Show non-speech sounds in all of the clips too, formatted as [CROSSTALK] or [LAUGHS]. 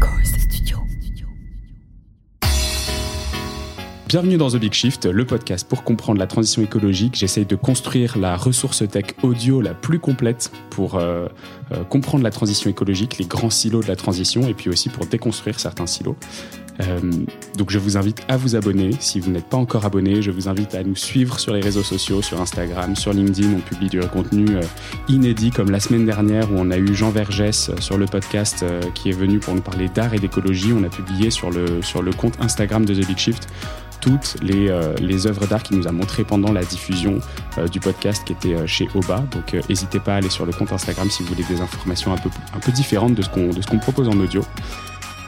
Studio. Bienvenue dans The Big Shift, le podcast pour comprendre la transition écologique. J'essaye de construire la ressource tech audio la plus complète pour euh, euh, comprendre la transition écologique, les grands silos de la transition et puis aussi pour déconstruire certains silos. Euh, donc je vous invite à vous abonner. Si vous n'êtes pas encore abonné, je vous invite à nous suivre sur les réseaux sociaux, sur Instagram, sur LinkedIn. On publie du contenu inédit comme la semaine dernière où on a eu Jean Vergès sur le podcast qui est venu pour nous parler d'art et d'écologie. On a publié sur le, sur le compte Instagram de The Big Shift toutes les, les œuvres d'art qu'il nous a montrées pendant la diffusion du podcast qui était chez Oba. Donc n'hésitez pas à aller sur le compte Instagram si vous voulez des informations un peu, un peu différentes de ce qu'on qu'on propose en audio.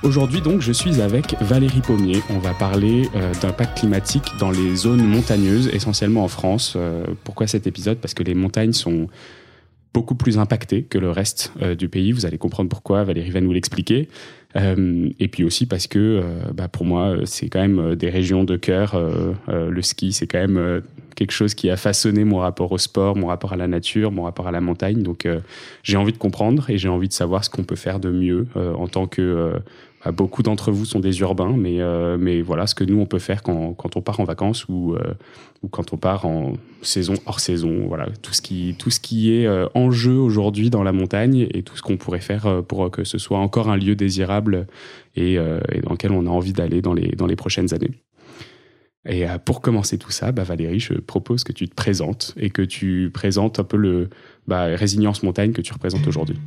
Aujourd'hui donc je suis avec Valérie Pommier. On va parler euh, d'impact climatique dans les zones montagneuses, essentiellement en France. Euh, pourquoi cet épisode? Parce que les montagnes sont beaucoup plus impactées que le reste euh, du pays. Vous allez comprendre pourquoi, Valérie va nous l'expliquer. Et puis aussi parce que bah, pour moi c'est quand même des régions de cœur. le ski c'est quand même quelque chose qui a façonné mon rapport au sport, mon rapport à la nature, mon rapport à la montagne. Donc j'ai envie de comprendre et j'ai envie de savoir ce qu'on peut faire de mieux en tant que euh, beaucoup d'entre vous sont des urbains, mais, euh, mais voilà ce que nous on peut faire quand, quand on part en vacances ou, euh, ou quand on part en saison hors saison. Voilà tout ce qui, tout ce qui est en jeu aujourd'hui dans la montagne et tout ce qu'on pourrait faire pour que ce soit encore un lieu désirable et, et dans lequel on a envie d'aller dans les, dans les prochaines années. Et pour commencer tout ça, bah Valérie, je propose que tu te présentes et que tu présentes un peu le bah, Résilience Montagne que tu représentes aujourd'hui.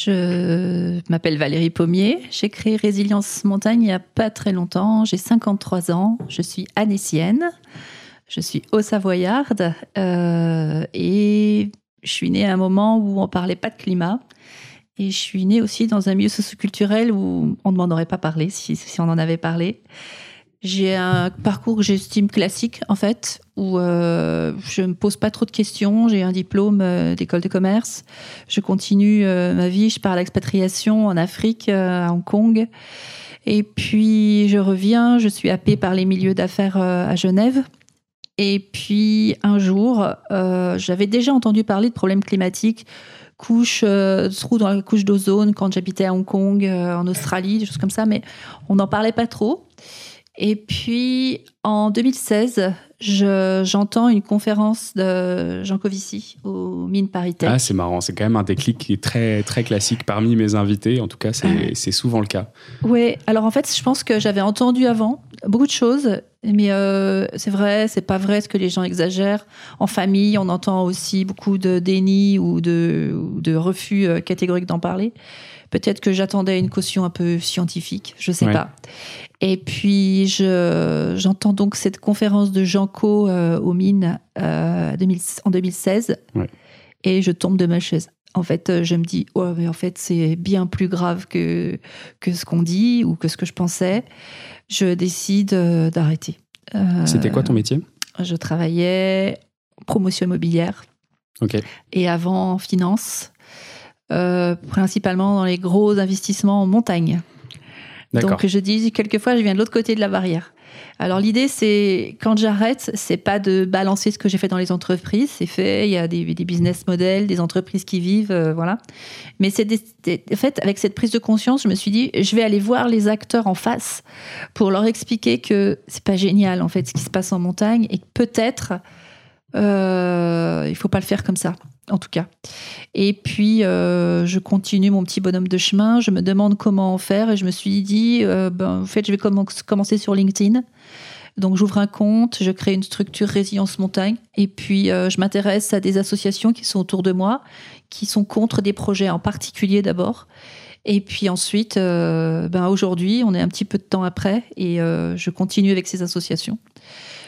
Je m'appelle Valérie Pommier. J'ai créé Résilience Montagne il n'y a pas très longtemps. J'ai 53 ans. Je suis anécienne. Je suis haut-savoyarde. Euh, et je suis née à un moment où on parlait pas de climat. Et je suis née aussi dans un milieu socioculturel où on ne m'en aurait pas parlé si on en avait parlé. J'ai un parcours que j'estime classique, en fait, où euh, je me pose pas trop de questions. J'ai un diplôme euh, d'école de commerce. Je continue euh, ma vie. Je pars à l'expatriation en Afrique, à Hong Kong. Et puis, je reviens. Je suis happée par les milieux d'affaires à Genève. Et puis, un jour, j'avais déjà entendu parler de problèmes climatiques couche, trou dans la couche d'ozone quand j'habitais à Hong Kong, en Australie, des choses comme ça, mais on n'en parlait pas trop. Et puis en 2016, j'entends une conférence de Jean Covici au Mines Paris Ah, c'est marrant, c'est quand même un déclic qui est très, très classique parmi mes invités. En tout cas, c'est souvent le cas. Oui, alors en fait, je pense que j'avais entendu avant beaucoup de choses, mais euh, c'est vrai, c'est pas vrai ce que les gens exagèrent. En famille, on entend aussi beaucoup de déni ou de, de refus euh, catégorique d'en parler. Peut-être que j'attendais une caution un peu scientifique, je sais pas. Et puis, j'entends donc cette conférence de Jean Co euh, aux mines euh, en 2016 et je tombe de ma chaise. En fait, euh, je me dis, oh, mais en fait, c'est bien plus grave que, que ce qu'on dit ou que ce que je pensais. Je décide d'arrêter. C'était quoi ton métier? Je travaillais en promotion immobilière. Et avant en finance, principalement dans les gros investissements en montagne. Donc je dis quelquefois je viens de l'autre côté de la barrière. Alors l'idée c'est quand j'arrête, c'est pas de balancer ce que j'ai fait dans les entreprises, c'est fait, il y a des, business models, des entreprises qui vivent, euh, voilà. Mais c'est en fait avec cette prise de conscience, je me suis dit je vais aller voir les acteurs en face pour leur expliquer que c'est pas génial en fait ce qui se passe en montagne et que peut-être euh, il faut pas le faire comme ça en tout cas. Et puis, euh, je continue mon petit bonhomme de chemin. Je me demande comment faire et je me suis dit, euh, ben, en fait, je vais commencer sur LinkedIn. Donc, j'ouvre un compte, je crée une structure résilience montagne et puis euh, je m'intéresse à des associations qui sont autour de moi, qui sont contre des projets en particulier d'abord. Et puis ensuite, ben aujourd'hui, on est un petit peu de temps après et je continue avec ces associations.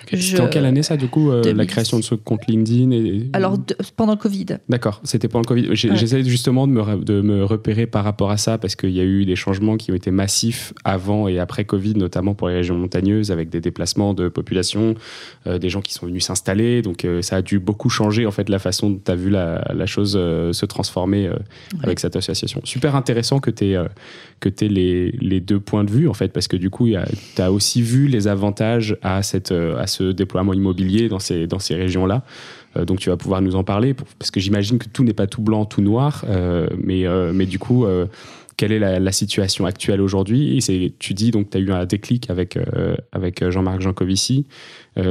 C'était en quelle année ça, du coup, euh, la création de ce compte LinkedIn et... Alors, pendant le Covid. D'accord, c'était pendant le Covid. J'essaie justement de me, de me repérer par rapport à ça parce qu'il y a eu des changements qui ont été massifs avant et après Covid, notamment pour les régions montagneuses, avec des déplacements de population, euh, des gens qui sont venus s'installer. Donc, euh, ça a dû beaucoup changer, en fait, la façon dont tu as vu la, la chose se transformer avec cette association. Super intéressant que tu aies, que aies les, les, deux points de vue, en fait, parce que du coup, tu as aussi vu les avantages à, cette, à ce déploiement immobilier dans ces, dans ces régions-là. Euh, donc tu vas pouvoir nous en parler, parce que j'imagine que tout n'est pas tout blanc, tout noir, euh, mais, euh, mais du coup, quelle est la, situation actuelle aujourd'hui? Tu dis donc tu as eu un déclic avec, avec Jean-Marc Jancovici.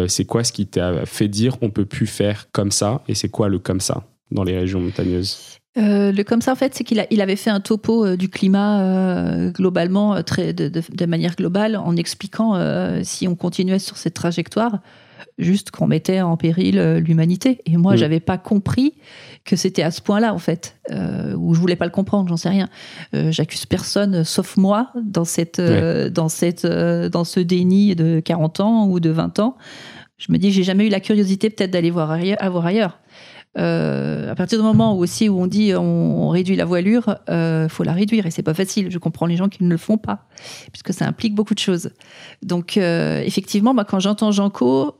c'est quoi ce qui t'a fait dire on peut plus faire comme ça? Et c'est quoi le comme ça dans les régions montagneuses? Euh, le comme ça, en fait, c'est qu'il il avait fait un topo euh, du climat euh, globalement, très, de, manière globale, en expliquant si on continuait sur cette trajectoire, juste qu'on mettait en péril l'humanité. Et moi, je mm. j'avais pas compris que c'était à ce point-là, en fait, ou je voulais pas le comprendre, j'en sais rien. J'accuse personne, sauf moi, dans cette, dans cette, dans ce déni de 40 ans ou de 20 ans. Je me dis, j'ai jamais eu la curiosité peut-être d'aller voir ailleurs, voir ailleurs. Euh, à partir du moment où aussi où on dit on, réduit la voilure, euh, faut la réduire et c'est pas facile. Je comprends les gens qui ne le font pas puisque ça implique beaucoup de choses. Donc euh, effectivement, moi quand j'entends euh,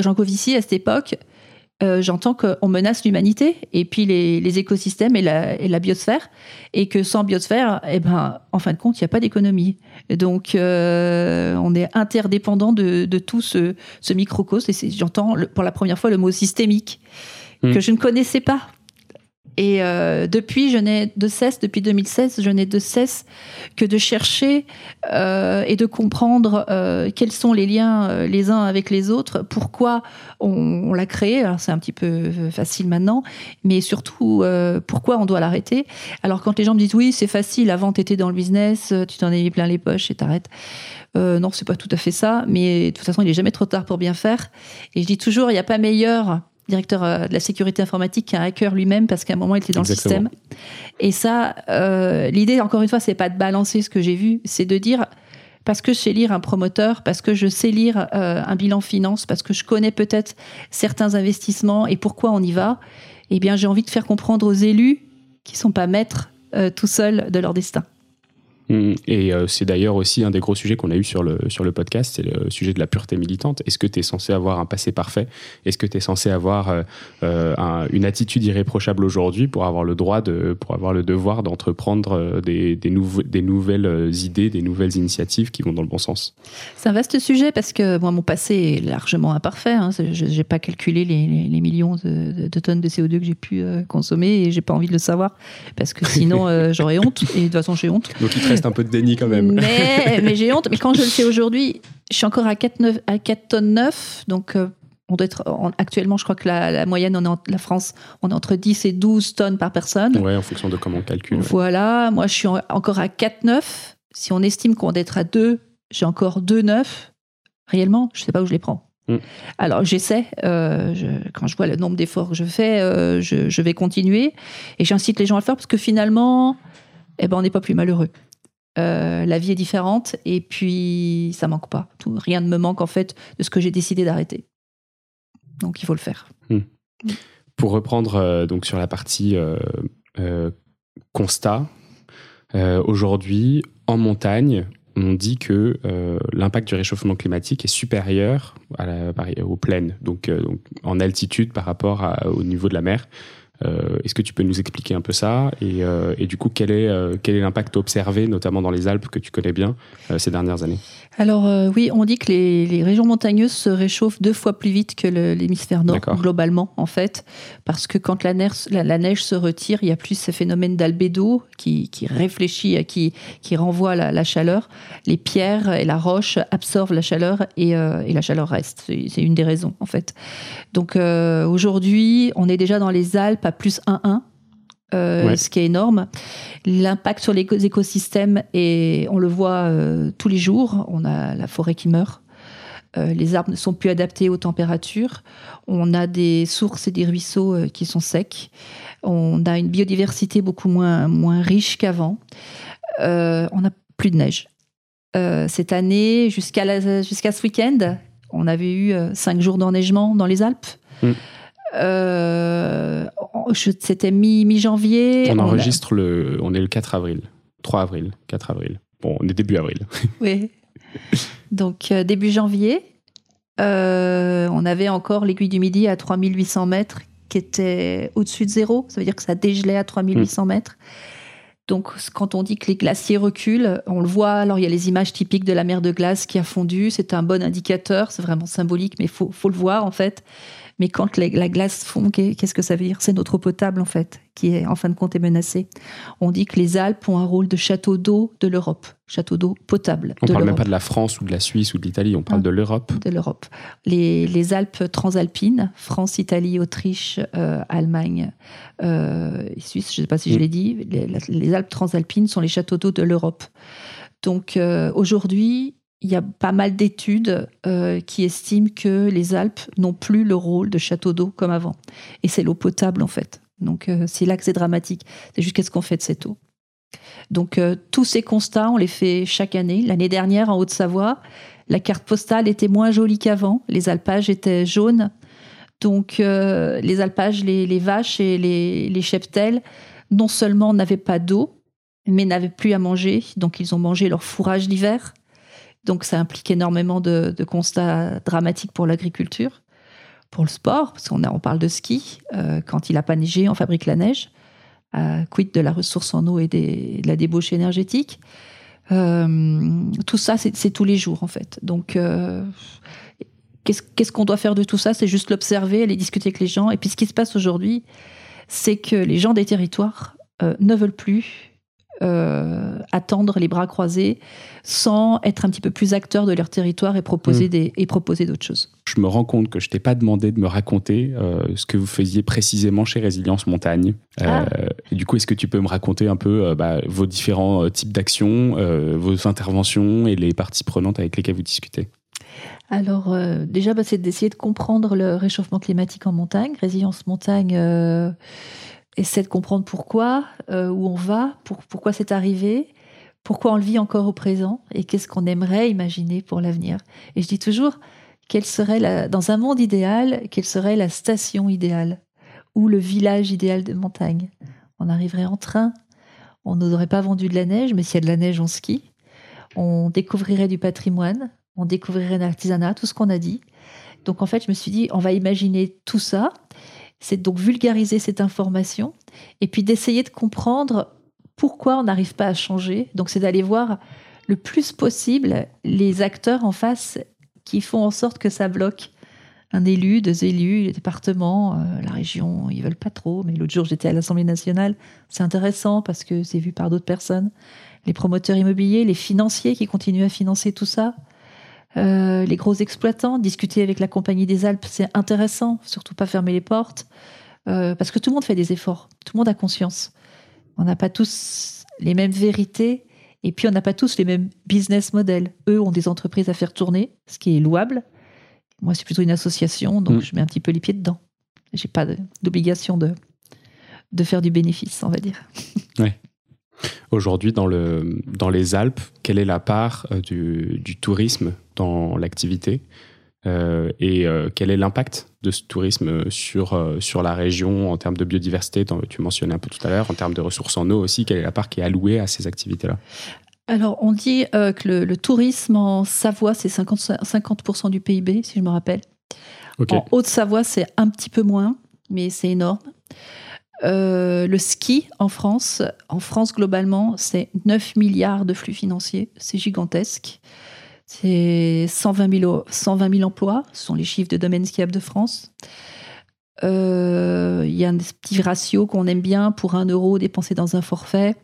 Jean Vici à cette époque, j'entends qu'on menace l'humanité et puis les, écosystèmes et la, biosphère, et que sans biosphère, eh ben, en fin de compte, il n'y a pas d'économie. Donc, on est interdépendant de, de tout ce, ce microcosme. Et j'entends pour la première fois le mot systémique. Mm. que je ne connaissais pas. Et euh, depuis, je n'ai de cesse, depuis 2016, je n'ai de cesse que de chercher euh, et de comprendre euh, quels sont les liens les uns avec les autres, pourquoi on, l'a créé. Alors c'est un petit peu facile maintenant, mais surtout pourquoi on doit l'arrêter. Alors quand les gens me disent oui, c'est facile, avant tu étais dans le business, tu t'en es plein les poches et t'arrêtes. Non, c'est pas tout à fait ça, mais de toute façon, il est jamais trop tard pour bien faire. Et je dis toujours, il n'y a pas meilleur directeur euh, de la sécurité informatique, qui est un hacker lui-même, parce qu'à un moment, il était dans le système. Et ça, euh, l'idée, encore une fois, c'est pas de balancer ce que j'ai vu, c'est de dire, parce que je sais lire un promoteur, parce que je sais lire euh, un bilan finance, parce que je connais peut-être certains investissements et pourquoi on y va, eh bien, j'ai envie de faire comprendre aux élus qui sont pas maîtres tout seuls de leur destin. Mm. Et euh, c'est d'ailleurs aussi un des gros sujets qu'on a eu sur le, sur le podcast, c'est le sujet de la pureté militante. Est-ce que tu es censé avoir un passé parfait? Est-ce que tu es censé avoir euh, euh, une attitude irréprochable aujourd'hui pour avoir le droit, de, pour avoir le devoir d'entreprendre des, des, des nouvelles idées, des nouvelles initiatives qui vont dans le bon sens? C'est un vaste sujet parce que moi, mon passé est largement imparfait. Hein. Je n'ai pas calculé les, les, millions de, tonnes de CO2 que j'ai pu consommer et j'ai pas envie de le savoir parce que sinon [LAUGHS] j'aurais honte et de toute façon j'ai honte. Donc un peu de déni quand même. Mais, [LAUGHS] j'ai honte. Mais quand je le sais aujourd'hui, je suis encore à 4, 9, à 4 tonnes 9. Donc, euh, on doit être actuellement, je crois que la, moyenne en la France, on est entre 10 et 12 tonnes par personne. Ouais, en fonction de comment on calcule. Voilà, moi je suis encore à 4, 9. Si on estime qu'on doit être à 2, j'ai encore 2, 9. Réellement, je ne sais pas où je les prends. Mm. Alors j'essaie, euh, quand je vois le nombre d'efforts que je fais, euh, je, je, vais continuer et j'incite les gens à le faire parce que finalement, eh ben, on n'est pas plus malheureux. Euh, la vie est différente et puis ça manque pas. Rien ne me manque en fait de ce que j'ai décidé d'arrêter. Donc il faut le faire. Hmm. Pour reprendre euh, donc sur la partie euh, constat, aujourd'hui en montagne, on dit que l'impact du réchauffement climatique est supérieur à la, aux plaines, donc, en altitude par rapport au niveau de la mer. Euh, est-ce que tu peux nous expliquer un peu ça et, euh, du coup, quel est euh, quel est l'impact observé, notamment dans les Alpes que tu connais bien ces dernières années? Alors oui, on dit que les, régions montagneuses se réchauffent deux fois plus vite que l'hémisphère nord, globalement, en fait, parce que quand la neige, la, neige, se retire, il y a plus ce phénomène d'albédo qui, qui, réfléchit, qui, qui renvoie la, chaleur. Les pierres et la roche absorbent la chaleur et, et la chaleur reste. C'est une des raisons, en fait. Donc aujourd'hui, on est déjà dans les Alpes plus 1,1. Euh, ce qui est énorme. L'impact sur les écosystèmes, et on le voit euh, tous les jours, on a la forêt qui meurt, euh, les arbres ne sont plus adaptés aux températures, on a des sources et des ruisseaux qui sont secs, on a une biodiversité beaucoup moins, moins riche qu'avant, on n'a plus de neige. cette année, jusqu'à jusqu'à ce week-end, on avait eu cinq jours d'enneigement dans les Alpes. Mm. Euh, c'était mi-janvier. on enregistre le. On est le 4 avril. 3 avril. 4 avril. Bon, on est début avril. [LAUGHS] Oui. Donc, euh, début janvier, euh, on avait encore l'aiguille du Midi à 3800 mètres qui était au-dessus de zéro. Ça veut dire que ça dégelait à 3800 hmm. mètres. Donc, quand on dit que les glaciers reculent, on le voit. Alors, il y a les images typiques de la mer de glace qui a fondu. C'est un bon indicateur. C'est vraiment symbolique, mais il faut, faut, le voir, en fait. Mais quand la glace fond, qu'est-ce que ça veut dire? C'est notre eau potable, en fait, qui est en fin de compte est menacée. On dit que les Alpes ont un rôle de château d'eau de l'Europe, château d'eau potable. On ne parle même pas de la France ou de la Suisse ou de l'Italie, on parle de l'Europe. De l'Europe. Les, Alpes transalpines, France, Italie, Autriche, euh, Allemagne, euh, Suisse, je ne sais pas si je mm. l'ai dit, les, Alpes transalpines sont les châteaux d'eau de l'Europe. Donc euh, aujourd'hui, il y a pas mal d'études euh, qui estiment que les Alpes n'ont plus le rôle de château d'eau comme avant. Et c'est l'eau potable, en fait. Donc, euh, c'est là que c'est dramatique. C'est juste qu'est-ce qu'on fait de cette eau? Donc, euh, tous ces constats, on les fait chaque année. L'année dernière, en Haute-Savoie, la carte postale était moins jolie qu'avant. Les alpages étaient jaunes. Donc, les alpages, les, vaches et les, les cheptels, non seulement n'avaient pas d'eau, mais n'avaient plus à manger. Donc, ils ont mangé leur fourrage d'hiver. Donc ça implique énormément de, constats dramatiques pour l'agriculture, pour le sport, parce qu'on on parle de ski. Euh, quand il n'a pas neigé, on fabrique la neige. Euh, quid de la ressource en eau et de la débauche énergétique. Euh, tout ça, c'est tous les jours en fait. Donc, qu'est-ce qu'on doit faire de tout ça? C'est juste l'observer, aller discuter avec les gens. Et puis, ce qui se passe aujourd'hui, c'est que les gens des territoires ne veulent plus euh, attendre les bras croisés sans être un petit peu plus acteur de leur territoire et proposer, mm. des, et proposer d'autres choses. Je me rends compte que je t'ai pas demandé de me raconter euh, ce que vous faisiez précisément chez Résilience Montagne. Euh, ah. du coup, est-ce que tu peux me raconter un peu bah, vos différents types d'actions, vos interventions et les parties prenantes avec lesquelles vous discutez? Alors déjà, bah, c'est d'essayer de comprendre le réchauffement climatique en montagne. Résilience Montagne essaie de comprendre pourquoi, euh, où on va, pourquoi c'est arrivé, pourquoi on le vit encore au présent et qu'est-ce qu'on aimerait imaginer pour l'avenir. Et je dis toujours, quelle serait la, dans un monde idéal, quelle serait la station idéale ou le village idéal de montagne? On arriverait en train, on n'aurait pas vendu de la neige, mais s'il y a de la neige, on skie. On découvrirait du patrimoine, on découvrirait l'artisanat, tout ce qu'on a dit. Donc en fait, je me suis dit, on va imaginer tout ça c'est donc vulgariser cette information et puis d'essayer de comprendre pourquoi on n'arrive pas à changer. Donc c'est d'aller voir le plus possible les acteurs en face qui font en sorte que ça bloque. Un élu, deux élus, le département, euh, la région, ils veulent pas trop. Mais l'autre jour, j'étais à l'Assemblée nationale. C'est intéressant parce que c'est vu par d'autres personnes. Les promoteurs immobiliers, les financiers qui continuent à financer tout ça. Euh, les gros exploitants, discuter avec la Compagnie des Alpes, c'est intéressant, surtout pas fermer les portes, euh, parce que tout le monde fait des efforts, tout le monde a conscience. On n'a pas tous les mêmes vérités, et puis on n'a pas tous les mêmes business models. Eux ont des entreprises à faire tourner, ce qui est louable. Moi, c'est plutôt une association, donc mm. je mets un petit peu les pieds dedans. J'ai pas d'obligation de, de faire du bénéfice, on va dire. Ouais. Aujourd'hui, dans, le, dans les Alpes, quelle est la part euh, du, du tourisme dans l'activité euh, et euh, quel est l'impact de ce tourisme sur, sur la région en termes de biodiversité? Tu mentionnais un peu tout à l'heure, en termes de ressources en eau aussi, quelle est la part qui est allouée à ces activités-là? Alors, on dit que le, tourisme en Savoie, c'est 50%, 50 du PIB, si je me rappelle. En Haute-Savoie, c'est un petit peu moins, mais c'est énorme. Euh, le ski en France, en France globalement, c'est 9 milliards de flux financiers, c'est gigantesque. C'est 120 000, 120 000 emplois, ce sont les chiffres de domaine skiable de France. Euh, il y a un petit ratio qu'on aime bien pour un euro dépensé dans un forfait.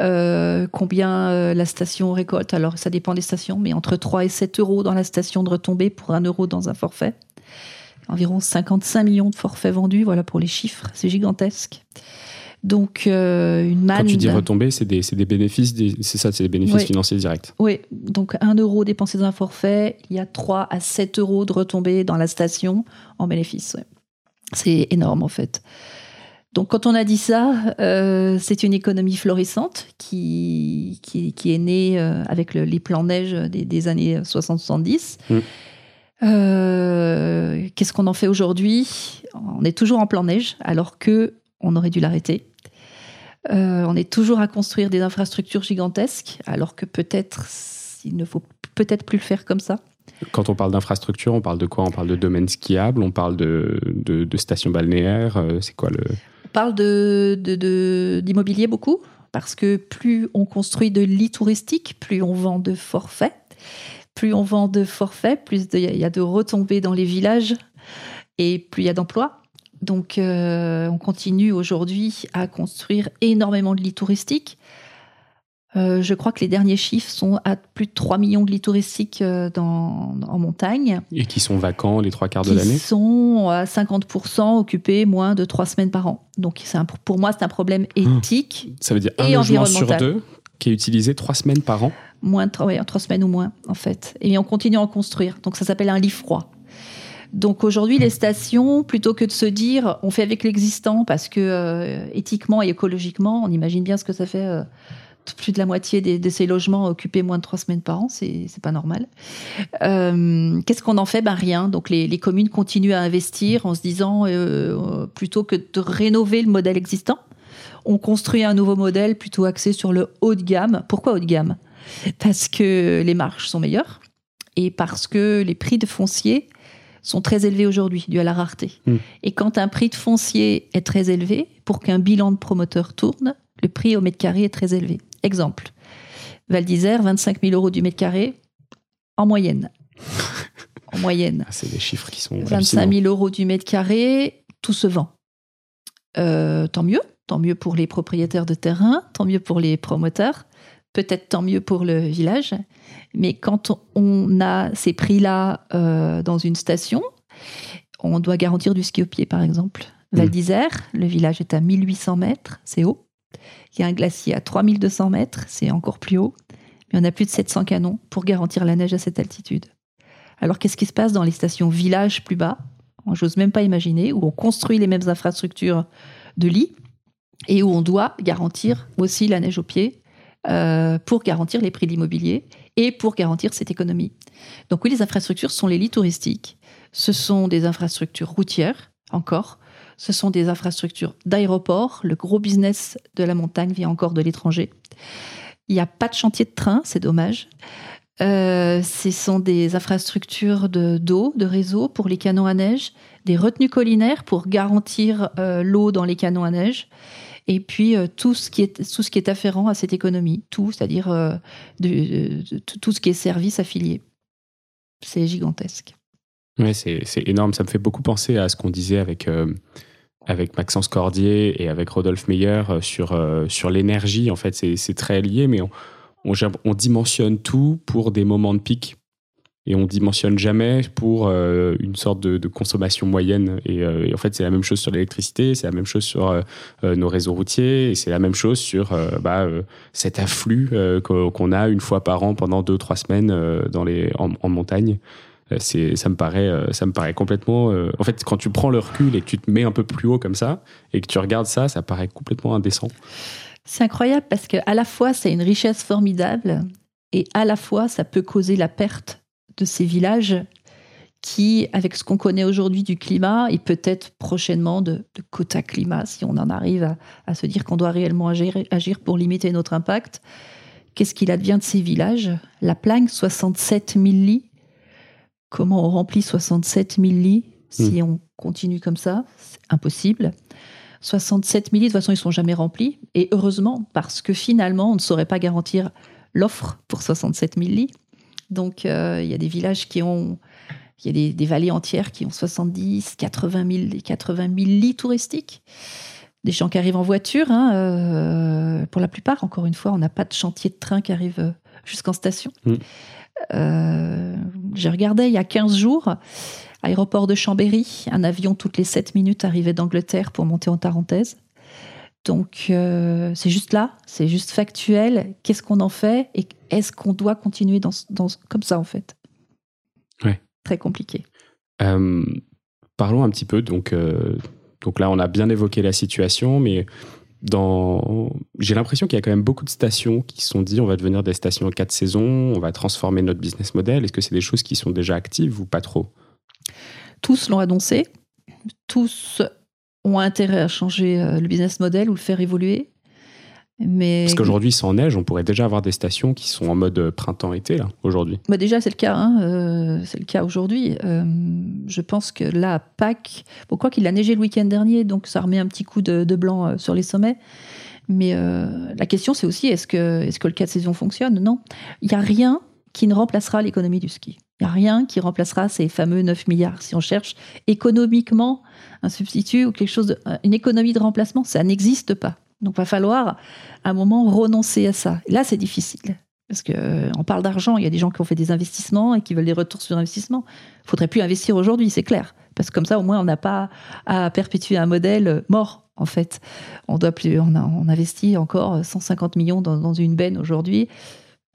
Euh, combien la station récolte? Alors, ça dépend des stations, mais entre 3 et 7 euros dans la station de retombée pour un euro dans un forfait environ 55 millions de forfaits vendus, voilà pour les chiffres, c'est gigantesque. Donc, euh, une manne. Quand tu dis retomber, c'est des, des, bénéfices, c'est ça, c'est des bénéfices financiers directs. Oui, donc 1 euro dépensé dans un forfait, il y a 3 à 7 euros de retombées dans la station en bénéfice. C'est énorme en fait. Donc, quand on a dit ça, euh, c'est une économie florissante qui, qui, est née euh, avec les plans neige des, des années 60-70. Euh, qu'est-ce qu'on en fait aujourd'hui? On est toujours en plan neige, alors que on aurait dû l'arrêter. Euh, on est toujours à construire des infrastructures gigantesques, alors que peut-être il ne faut peut-être plus le faire comme ça. Quand on parle d'infrastructure, on parle de quoi? On parle de domaines skiables, on parle de, de, stations balnéaires. Euh, c'est quoi le? On parle de d'immobilier beaucoup, parce que plus on construit de lits touristiques, plus on vend de forfaits plus on vend de forfaits, plus il y a de retombées dans les villages. et plus il y a d'emplois. Donc, euh, on continue aujourd'hui à construire énormément de lits touristiques. Euh, je crois que les derniers chiffres sont à plus de 3 millions de lits touristiques euh, dans, en montagne. Et qui sont vacants les trois quarts de l'année? Qui sont à 50% occupés moins de 3 semaines par an. Donc un, pour moi, c'est un problème ah. éthique. Ça veut dire un logement sur deux? Qui est utilisé 3 semaines par an Moins de 3, semaines ou moins, en fait. Et on continue à en construire. Donc ça s'appelle un lit froid. Donc aujourd'hui, les stations, plutôt que de se dire on fait avec l'existant parce que euh, éthiquement et écologiquement, on imagine bien ce que ça fait. Euh, plus de la moitié de, ces logements occupés moins de trois semaines par an, c'est pas normal. Euh, qu'est-ce qu'on en fait? Ben rien. Donc les, communes continuent à investir en se disant plutôt que de rénover le modèle existant, on construit un nouveau modèle plutôt axé sur le haut de gamme. Pourquoi haut de gamme? Parce que les marges sont meilleures et parce que les prix de foncier sont très élevés aujourd'hui, dû à la rareté. Hmm. Et quand un prix de foncier est très élevé, pour qu'un bilan de promoteur tourne, le prix au mètre carré est très élevé. Exemple, Val d'Isère, 25 000 euros du mètre carré, en moyenne. [LAUGHS] en moyenne. Ah, c'est des chiffres qui sont. 25 000 euros du mètre carré, tout se vend. Euh, tant mieux, tant mieux pour les propriétaires de terrain, tant mieux pour les promoteurs, peut-être tant mieux pour le village. Mais quand on a ces prix-là euh, dans une station, on doit garantir du ski au pied, par exemple. Val mmh. d'Isère, le village est à 1800 mètres, c'est haut. Il y a un glacier à 3200 mètres, c'est encore plus haut. Mais on a plus de 700 canons pour garantir la neige à cette altitude. Alors qu'est-ce qui se passe dans les stations villages plus bas? J'ose même pas imaginer, où on construit les mêmes infrastructures de lits et où on doit garantir aussi la neige au pied euh, pour garantir les prix de l'immobilier et pour garantir cette économie. Donc oui, les infrastructures sont les lits touristiques, ce sont des infrastructures routières encore, ce sont des infrastructures d'aéroport, le gros business de la montagne vient encore de l'étranger. Il n'y a pas de chantier de train, c'est dommage. Euh, ce sont des infrastructures d'eau, de, réseau pour les canons à neige, des retenues collinaires pour garantir euh, l'eau dans les canons à neige, et puis euh, tout, ce qui est, tout ce qui est afférent à cette économie, tout, c'est-à-dire euh, tout ce qui est service affilié. C'est gigantesque. Oui, c'est énorme. Ça me fait beaucoup penser à ce qu'on disait avec, euh, avec Maxence Cordier et avec Rodolphe Meyer sur, sur l'énergie. En fait, c'est très lié, mais on, on, on, dimensionne tout pour des moments de pic et on dimensionne jamais pour euh, une sorte de, consommation moyenne. Euh, et, en fait, c'est la même chose sur l'électricité, c'est la même chose sur euh, nos réseaux routiers, et c'est la même chose sur bah, cet afflux qu'on a une fois par an pendant deux trois semaines dans les en, montagne. C'est, ça me paraît, ça me paraît complètement. en fait, quand tu prends le recul et que tu te mets un peu plus haut comme ça et que tu regardes ça, ça paraît complètement indécent. C'est incroyable parce que à la fois c'est une richesse formidable et à la fois ça peut causer la perte de ces villages qui, avec ce qu'on connaît aujourd'hui du climat et peut-être prochainement de, quota climat, si on en arrive à, se dire qu'on doit réellement agir, agir, pour limiter notre impact, qu'est-ce qu'il advient de ces villages? La Plagne, 67 000 lits. Comment on remplit 67 000 lits si hmm. on continue comme ça? C'est impossible. 67 000 lits, de toute façon, ils ne sont jamais remplis. Et heureusement, parce que finalement, on ne saurait pas garantir l'offre pour 67 000 lits. Donc, euh, il y a des villages qui ont. Il y a des, vallées entières qui ont 70, 80 000, 80 000 lits touristiques. Des gens qui arrivent en voiture. Hein, euh, pour la plupart, encore une fois, on n'a pas de chantier de train qui arrive euh, jusqu'en station. Mm. J'ai regardé il y a 15 jours, aéroport de Chambéry, un avion toutes les 7 minutes arrivait d'Angleterre pour monter en Tarentaise. Donc, euh, c'est juste là, c'est juste factuel. Qu'est-ce qu'on en fait? Et est-ce qu'on doit continuer dans, comme ça, en fait? Ouais. Très compliqué. Euh, parlons un petit peu. Donc, euh, donc là, on a bien évoqué la situation, mais dans... j'ai l'impression qu'il y a quand même beaucoup de stations qui se sont dit on va devenir des stations en quatre saisons, on va transformer notre business model. Est-ce que c'est des choses qui sont déjà actives ou pas trop? Tous l'ont annoncé. Tous ont intérêt à changer euh, le business model ou le faire évoluer. Mais... Parce qu'aujourd'hui, sans neige, on pourrait déjà avoir des stations qui sont en mode euh, printemps-été, là, aujourd'hui. Bah déjà, c'est le cas. Hein, euh, c'est le cas aujourd'hui. je pense que là, à Pâques, bon, quoi qu'il a neigé le week-end dernier, donc ça remet un petit coup de, blanc sur les sommets. Mais la question, c'est aussi, est-ce que, est -ce que le cas de saison fonctionne? Non. Il n'y a rien qui ne remplacera l'économie du ski. Il n'y a rien qui remplacera ces fameux 9 milliards. Si on cherche économiquement un substitut ou quelque chose, de, une économie de remplacement, ça n'existe pas. Donc, il va falloir à un moment renoncer à ça. là, c'est difficile. Parce qu'on euh, parle d'argent, il y a des gens qui ont fait des investissements et qui veulent des retours sur investissement. Il ne faudrait plus investir aujourd'hui, c'est clair. Parce que comme ça, au moins, on n'a pas à perpétuer un modèle mort, en fait. On, doit plus, on, investit encore 150 millions dans, une benne aujourd'hui.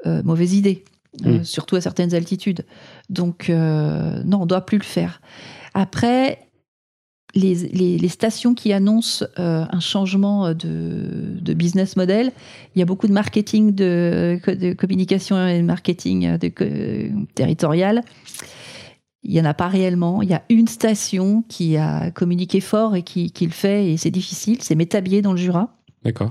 Euh, mauvaise idée, euh, mmh. surtout à certaines altitudes. Donc, non, on ne doit plus le faire. Après, les, stations qui annoncent euh, un changement de, business model, il y a beaucoup de marketing, de, communication et de marketing de, territorial. Il n'y en a pas réellement. Il y a une station qui a communiqué fort et qui, le fait, et c'est difficile. C'est Métabier dans le Jura. D'accord.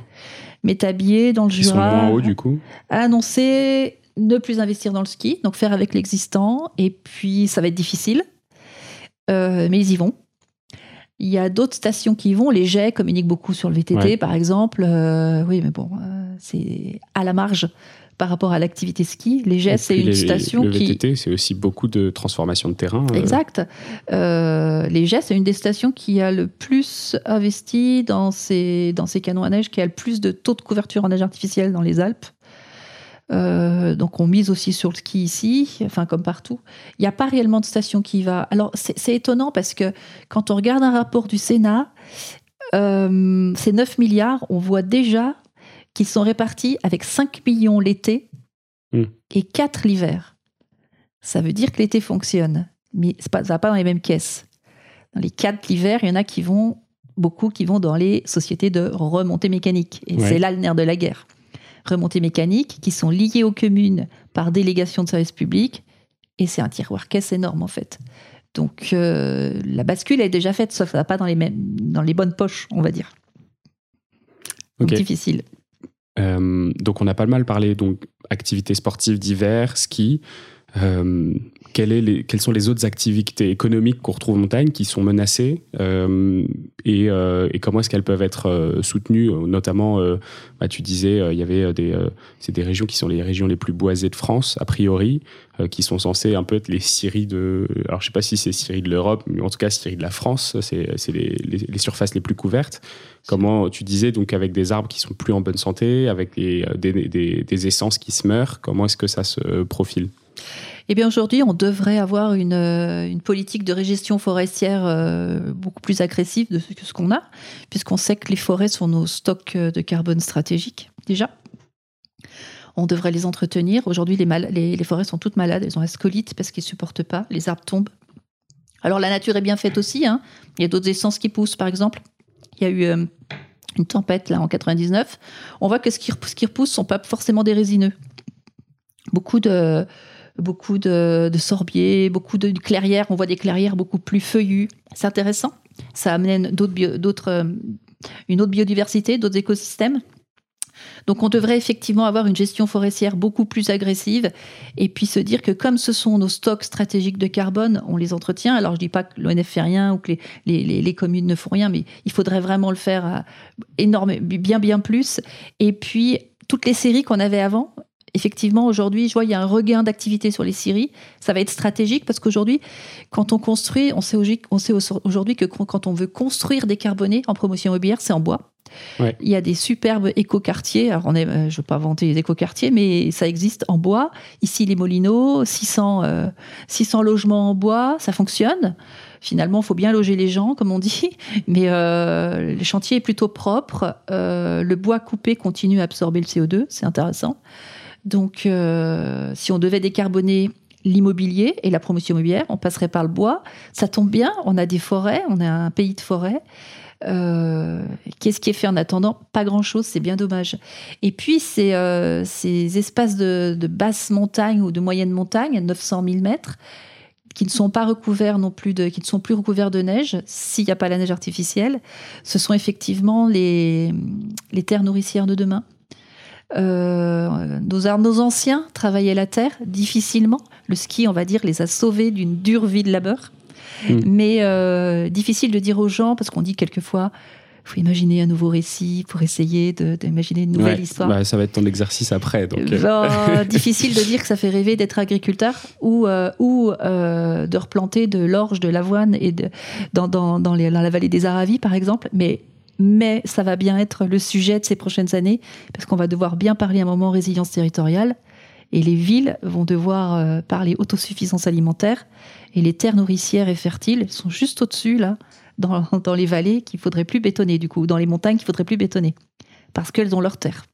Métabier dans le Jura. Ils sont moins haut, du coup. A annoncé ne plus investir dans le ski, donc faire avec l'existant. Et puis, ça va être difficile. Euh, mais ils y vont. Il y a d'autres stations qui y vont. Les jets communiquent beaucoup sur le VTT, par exemple. Euh, oui, mais bon, euh, c'est à la marge par rapport à l'activité ski. Les jets, c'est une station qui. Le VTT, c'est aussi beaucoup de transformation de terrain. Euh. Exact. les jets, c'est une des stations qui a le plus investi dans ces, dans ces canons à neige, qui a le plus de taux de couverture en neige artificielle dans les Alpes. Euh, donc on mise aussi sur le ski ici, enfin comme partout. Il n'y a pas réellement de station qui va. Alors c'est étonnant parce que quand on regarde un rapport du Sénat, euh, ces 9 milliards, on voit déjà qu'ils sont répartis avec 5 millions l'été hmm. et 4 l'hiver. Ça veut dire que l'été fonctionne, mais pas, ça va pas dans les mêmes caisses. Dans les 4 l'hiver, il y en a qui vont, beaucoup qui vont dans les sociétés de remontée mécanique. Et c'est là le nerf de la guerre remontées mécaniques qui sont liées aux communes par délégation de service public. Et c'est un tiroir caisse énorme en fait. Donc euh, la bascule est déjà faite, sauf pas dans les, mêmes, dans les bonnes poches, on va dire. Donc difficile. Euh, donc on a pas mal parlé donc activités sportives d'hiver, ski. Euh, quelles sont les autres activités économiques qu'on retrouve en montagne qui sont menacées euh, et, euh, et, comment est-ce qu'elles peuvent être euh, soutenues Notamment, bah, tu disais, il y avait des, c'est des régions qui sont les régions les plus boisées de France, a priori, qui sont censées un peu être les Syries de. Alors, je sais pas si c'est Syrie de l'Europe, mais en tout cas, Syrie de la France, c'est les, les, les, surfaces les plus couvertes. Comment tu disais, donc, avec des arbres qui sont plus en bonne santé, avec des, des essences qui se meurent, comment est-ce que ça se profile? Eh bien aujourd'hui, on devrait avoir une, euh, politique de régestion forestière euh, beaucoup plus agressive de ce que ce qu'on a, puisqu'on sait que les forêts sont nos stocks de carbone stratégiques déjà. On devrait les entretenir. Aujourd'hui, les, forêts sont toutes malades. Elles ont ascolite parce qu'elles ne supportent pas. Les arbres tombent. Alors la nature est bien faite aussi. Hein. Il y a d'autres essences qui poussent, par exemple. Il y a eu euh, une tempête là en 99. On voit que ce qui, ce qui repousse sont pas forcément des résineux. Beaucoup de, beaucoup de, sorbiers, beaucoup de clairières. On voit des clairières beaucoup plus feuillues. C'est intéressant. Ça amène d'autres, euh, une autre biodiversité, d'autres écosystèmes. Donc on devrait effectivement avoir une gestion forestière beaucoup plus agressive et puis se dire que comme ce sont nos stocks stratégiques de carbone, on les entretient. Alors je dis pas que l'ONF fait rien ou que les, les, communes ne font rien, mais il faudrait vraiment le faire énorme, bien bien plus. Et puis toutes les séries qu'on avait avant, effectivement, aujourd'hui, je vois, il y a un regain d'activité sur les scieries. Ça va être stratégique parce qu'aujourd'hui, quand on construit, on sait, aujourd'hui que quand on veut construire des carbonés en promotion immobilière, c'est en bois. Il y a des superbes écoquartiers. Alors, on est, euh, je ne veux pas vanter les écoquartiers, mais ça existe en bois. Ici, les Molinos, 600, 600 euh, logements en bois, ça fonctionne. Finalement, il faut bien loger les gens, comme on dit, mais euh, le chantier est plutôt propre. le bois coupé continue à absorber le CO2, c'est intéressant. Donc, euh, si on devait décarboner l'immobilier et la promotion immobilière, on passerait par le bois. Ça tombe bien, on a des forêts, on est un pays de forêts. Euh, qu'est-ce qui est fait en attendant? Pas grand-chose, c'est bien dommage. Et puis, ces, euh, ces espaces de, basse montagne ou de moyenne montagne, 900 000 mètres, qui ne sont pas recouverts plus qui ne sont plus recouverts de neige, s'il n'y a pas la neige artificielle, ce sont effectivement les terres nourricières de demain. Euh, nos, nos anciens travaillaient la terre difficilement. Le ski, on va dire, les a sauvés d'une dure vie de labeur. Hmm. Mais euh, difficile de dire aux gens, parce qu'on dit quelquefois, faut imaginer un nouveau récit pour essayer d'imaginer une nouvelle histoire. Bah, ça va être ton exercice après. Donc... Euh. Bah, [LAUGHS] difficile de dire que ça fait rêver d'être agriculteur ou, euh, ou euh, de replanter de l'orge, de l'avoine et de, dans, dans, dans, les, dans, la vallée des Aravis, par exemple. Mais, mais ça va bien être le sujet de ces prochaines années parce qu'on va devoir bien parler à un moment résilience territoriale. Et les villes vont devoir parler autosuffisance alimentaire. Et les terres nourricières et fertiles sont juste au-dessus, là, [LAUGHS] dans, les vallées qu'il faudrait plus bétonner, du coup, dans les montagnes qu'il faudrait plus bétonner, parce qu'elles ont leur terre.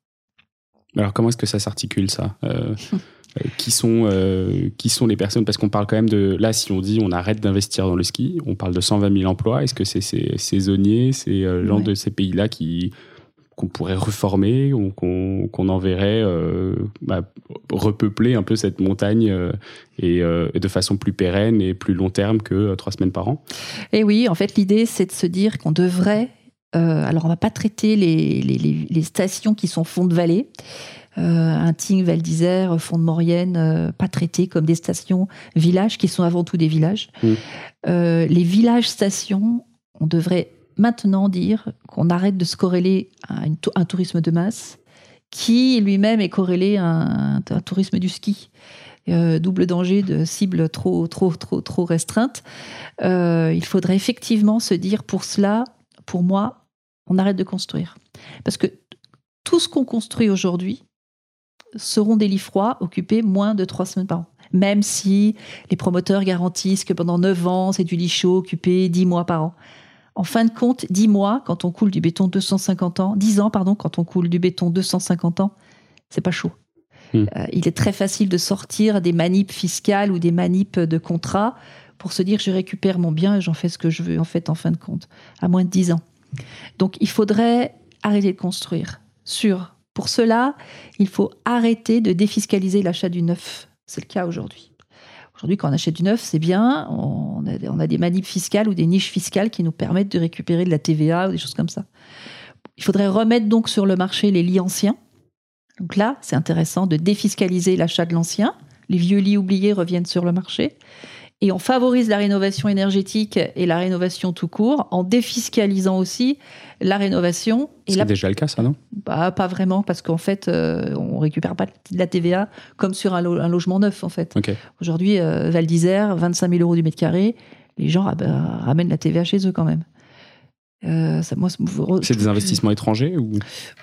Alors comment est-ce que ça s'articule ça? Euh, euh, [LAUGHS] qui, sont, euh, qui sont les personnes Parce qu'on parle quand même de... Là, si on dit on arrête d'investir dans le ski, on parle de 120 000 emplois. Est-ce que c'est ces saisonniers, ces gens de ces pays-là qui qu'on pourrait reformer ou qu'on enverrait euh, bah, repeupler un peu cette montagne euh, euh, et, de façon plus pérenne et plus long terme que trois semaines par an? Et oui, en fait, l'idée, c'est de se dire qu'on devrait. alors, on va pas traiter les, les, stations qui sont fond de vallée. Un Ting, Val d'Isère, Fond de Maurienne, pas traités comme des stations villages qui sont avant tout des villages. Mmh. les villages stations, on devrait maintenant dire qu'on arrête de se corréler à un tourisme de masse qui lui-même est corrélé à un, tourisme du ski. Euh, double danger de cible trop trop trop trop restreinte. Euh, il faudrait effectivement se dire pour cela, pour moi, on arrête de construire parce que tout ce qu'on construit aujourd'hui seront des lits froids occupés moins de trois semaines par an. Même si les promoteurs garantissent que pendant neuf ans, c'est du lit chaud occupé dix mois par an en fin de compte, 10 mois, quand on coule du béton 250 ans, 10 ans, pardon, quand on coule du béton 250 ans, c'est pas chaud. Hmm. Euh, il est très facile de sortir des manips fiscales ou des manips de contrat pour se dire je récupère mon bien et j'en fais ce que je veux en fait en fin de compte, à moins de 10 ans. Donc il faudrait arrêter de construire. Sur. Pour cela, il faut arrêter de défiscaliser l'achat du neuf. C'est le cas aujourd'hui. Aujourd'hui, quand on achète du neuf, c'est bien. On a, des manips fiscales ou des niches fiscales qui nous permettent de récupérer de la TVA ou des choses comme ça. Il faudrait remettre donc sur le marché les lits anciens. Donc là, c'est intéressant de défiscaliser l'achat de l'ancien. Les vieux lits oubliés reviennent sur le marché et on favorise la rénovation énergétique et la rénovation tout court en défiscalisant aussi la rénovation. C'est déjà le cas, ça, non? Bah, Pas vraiment, parce qu'en fait, euh, on récupère pas de la TVA comme sur un, logement neuf, en fait. Aujourd'hui, euh, Val d'Isère, 25 000 euros du mètre carré, les gens ramènent la TVA chez eux quand même. Euh, c'est des investissements étrangers ou?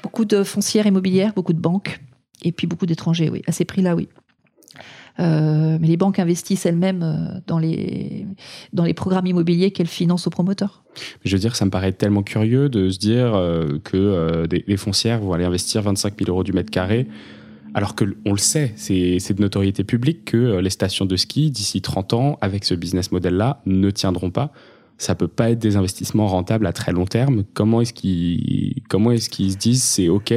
Beaucoup de foncières immobilières, beaucoup de banques, et puis beaucoup d'étrangers, oui. À ces prix-là, oui. Euh, mais les banques investissent elles-mêmes euh, dans les, dans les programmes immobiliers qu'elles financent aux promoteurs. Je veux dire, ça me paraît tellement curieux de se dire euh, que les foncières vont aller investir 25 000 euros du mètre carré. Alors que on le sait, c'est de notoriété publique que les stations de ski, d'ici 30 ans, avec ce business model-là, ne tiendront pas ça peut pas être des investissements rentables à très long terme. Comment est-ce qu'ils comment est-ce qu'ils se disent c'est ok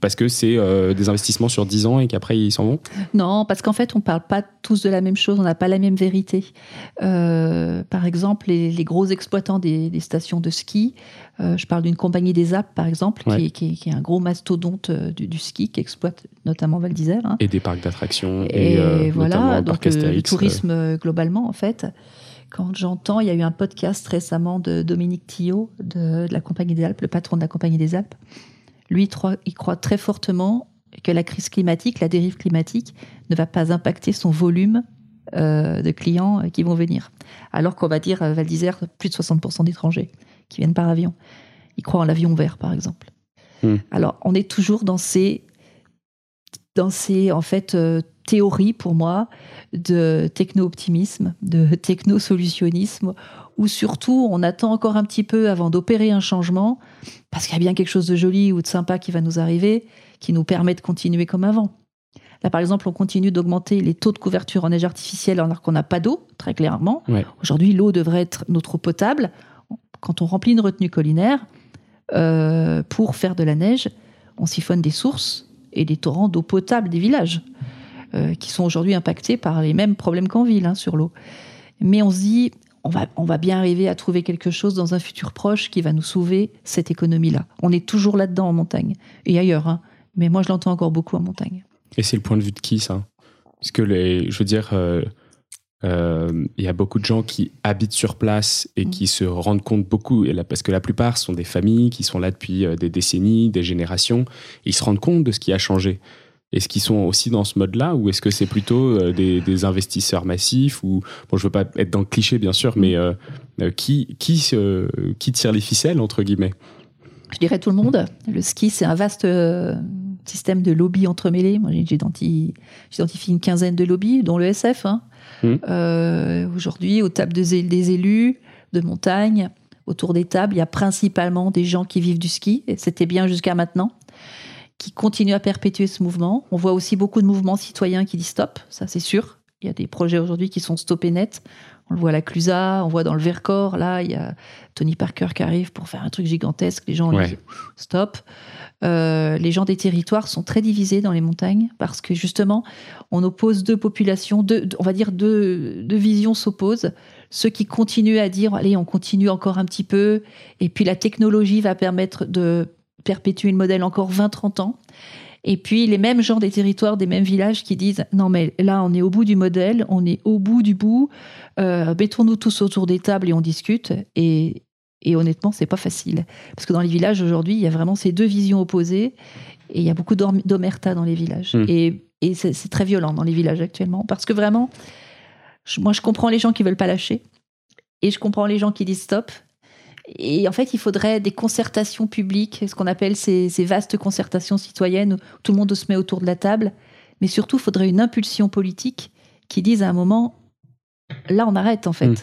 parce que c'est euh, des investissements sur 10 ans et qu'après ils s'en vont? Non, parce qu'en fait on parle pas tous de la même chose, on n'a pas la même vérité. Euh, par exemple, les, gros exploitants des, stations de ski, euh, je parle d'une compagnie des Alpes par exemple, qui, est un gros mastodonte du, ski qui exploite notamment Val d'Isère. Hein. Et des parcs d'attractions et, voilà donc le tourisme globalement en fait. Quand j'entends, il y a eu un podcast récemment de Dominique Thillot de, la Compagnie des Alpes, le patron de la Compagnie des Alpes. Lui, il croit très fortement que la crise climatique, la dérive climatique, ne va pas impacter son volume euh, de clients euh, qui vont venir. Alors qu'on va dire à Val d'Isère, plus de 60% d'étrangers qui viennent par avion. Il croit en l'avion vert, par exemple. Hmm. Alors, on est toujours dans ces, dans ces en fait, euh, théories, pour moi, de techno-optimisme, de techno-solutionnisme, où surtout on attend encore un petit peu avant d'opérer un changement, parce qu'il y a bien quelque chose de joli ou de sympa qui va nous arriver, qui nous permet de continuer comme avant. Là, par exemple, on continue d'augmenter les taux de couverture en neige artificielle alors qu'on n'a pas d'eau, très clairement. Aujourd'hui, l'eau devrait être notre eau potable. Quand on remplit une retenue collinaire, euh, pour faire de la neige, on siphonne des sources et des torrents d'eau potable des villages. Euh, qui sont aujourd'hui impactés par les mêmes problèmes qu'en ville hein, sur l'eau. Mais on se dit, on va, on va bien arriver à trouver quelque chose dans un futur proche qui va nous sauver cette économie-là. On est toujours là-dedans en montagne et ailleurs, hein. mais moi je l'entends encore beaucoup en montagne. Et c'est le point de vue de qui ça? Parce que les, je veux dire, euh, euh, il y a beaucoup de gens qui habitent sur place et mm. qui se rendent compte beaucoup, parce que la plupart sont des familles qui sont là depuis des décennies, des générations, ils se rendent compte de ce qui a changé. Est-ce qu'ils sont aussi dans ce mode-là ou est-ce que c'est plutôt euh, des, investisseurs massifs ou bon, je veux pas être dans le cliché bien sûr, mais qui qui qui tire les ficelles entre guillemets? Je dirais tout le monde. Le ski, c'est un vaste système de lobbies entremêlés. Moi, j'identifie une quinzaine de lobbies, dont le SF. Hein. Mmh. Euh, aujourd'hui, aux tables des élus de montagne, autour des tables, il y a principalement des gens qui vivent du ski, et c'était bien jusqu'à maintenant, qui continuent à perpétuer ce mouvement. On voit aussi beaucoup de mouvements citoyens qui disent stop, ça c'est sûr. Il y a des projets aujourd'hui qui sont stoppés net. On le voit à la Clusa, on voit dans le Vercors, là, il y a Tony Parker qui arrive pour faire un truc gigantesque. Les gens disent stop. Euh, les gens des territoires sont très divisés dans les montagnes parce que justement, on oppose deux populations, deux, on va dire deux, deux visions s'opposent. Ceux qui continuent à dire, allez, on continue encore un petit peu, et puis la technologie va permettre de perpétuer le modèle encore 20-30 ans. Et puis les mêmes gens des territoires, des mêmes villages qui disent non mais là on est au bout du modèle, on est au bout du bout, euh, mettons-nous tous autour des tables et on discute. Et, et honnêtement, c'est pas facile. Parce que dans les villages aujourd'hui, il y a vraiment ces deux visions opposées et il y a beaucoup d'omerta dans les villages. Hmm. Et, et c'est très violent dans les villages actuellement. Parce que vraiment, moi, je comprends les gens qui veulent pas lâcher et je comprends les gens qui disent stop. Et en fait, il faudrait des concertations publiques, ce qu'on appelle ces, ces, vastes concertations citoyennes où tout le monde se met autour de la table. Mais surtout, il faudrait une impulsion politique qui dise à un moment, là, on arrête en fait. Hmm.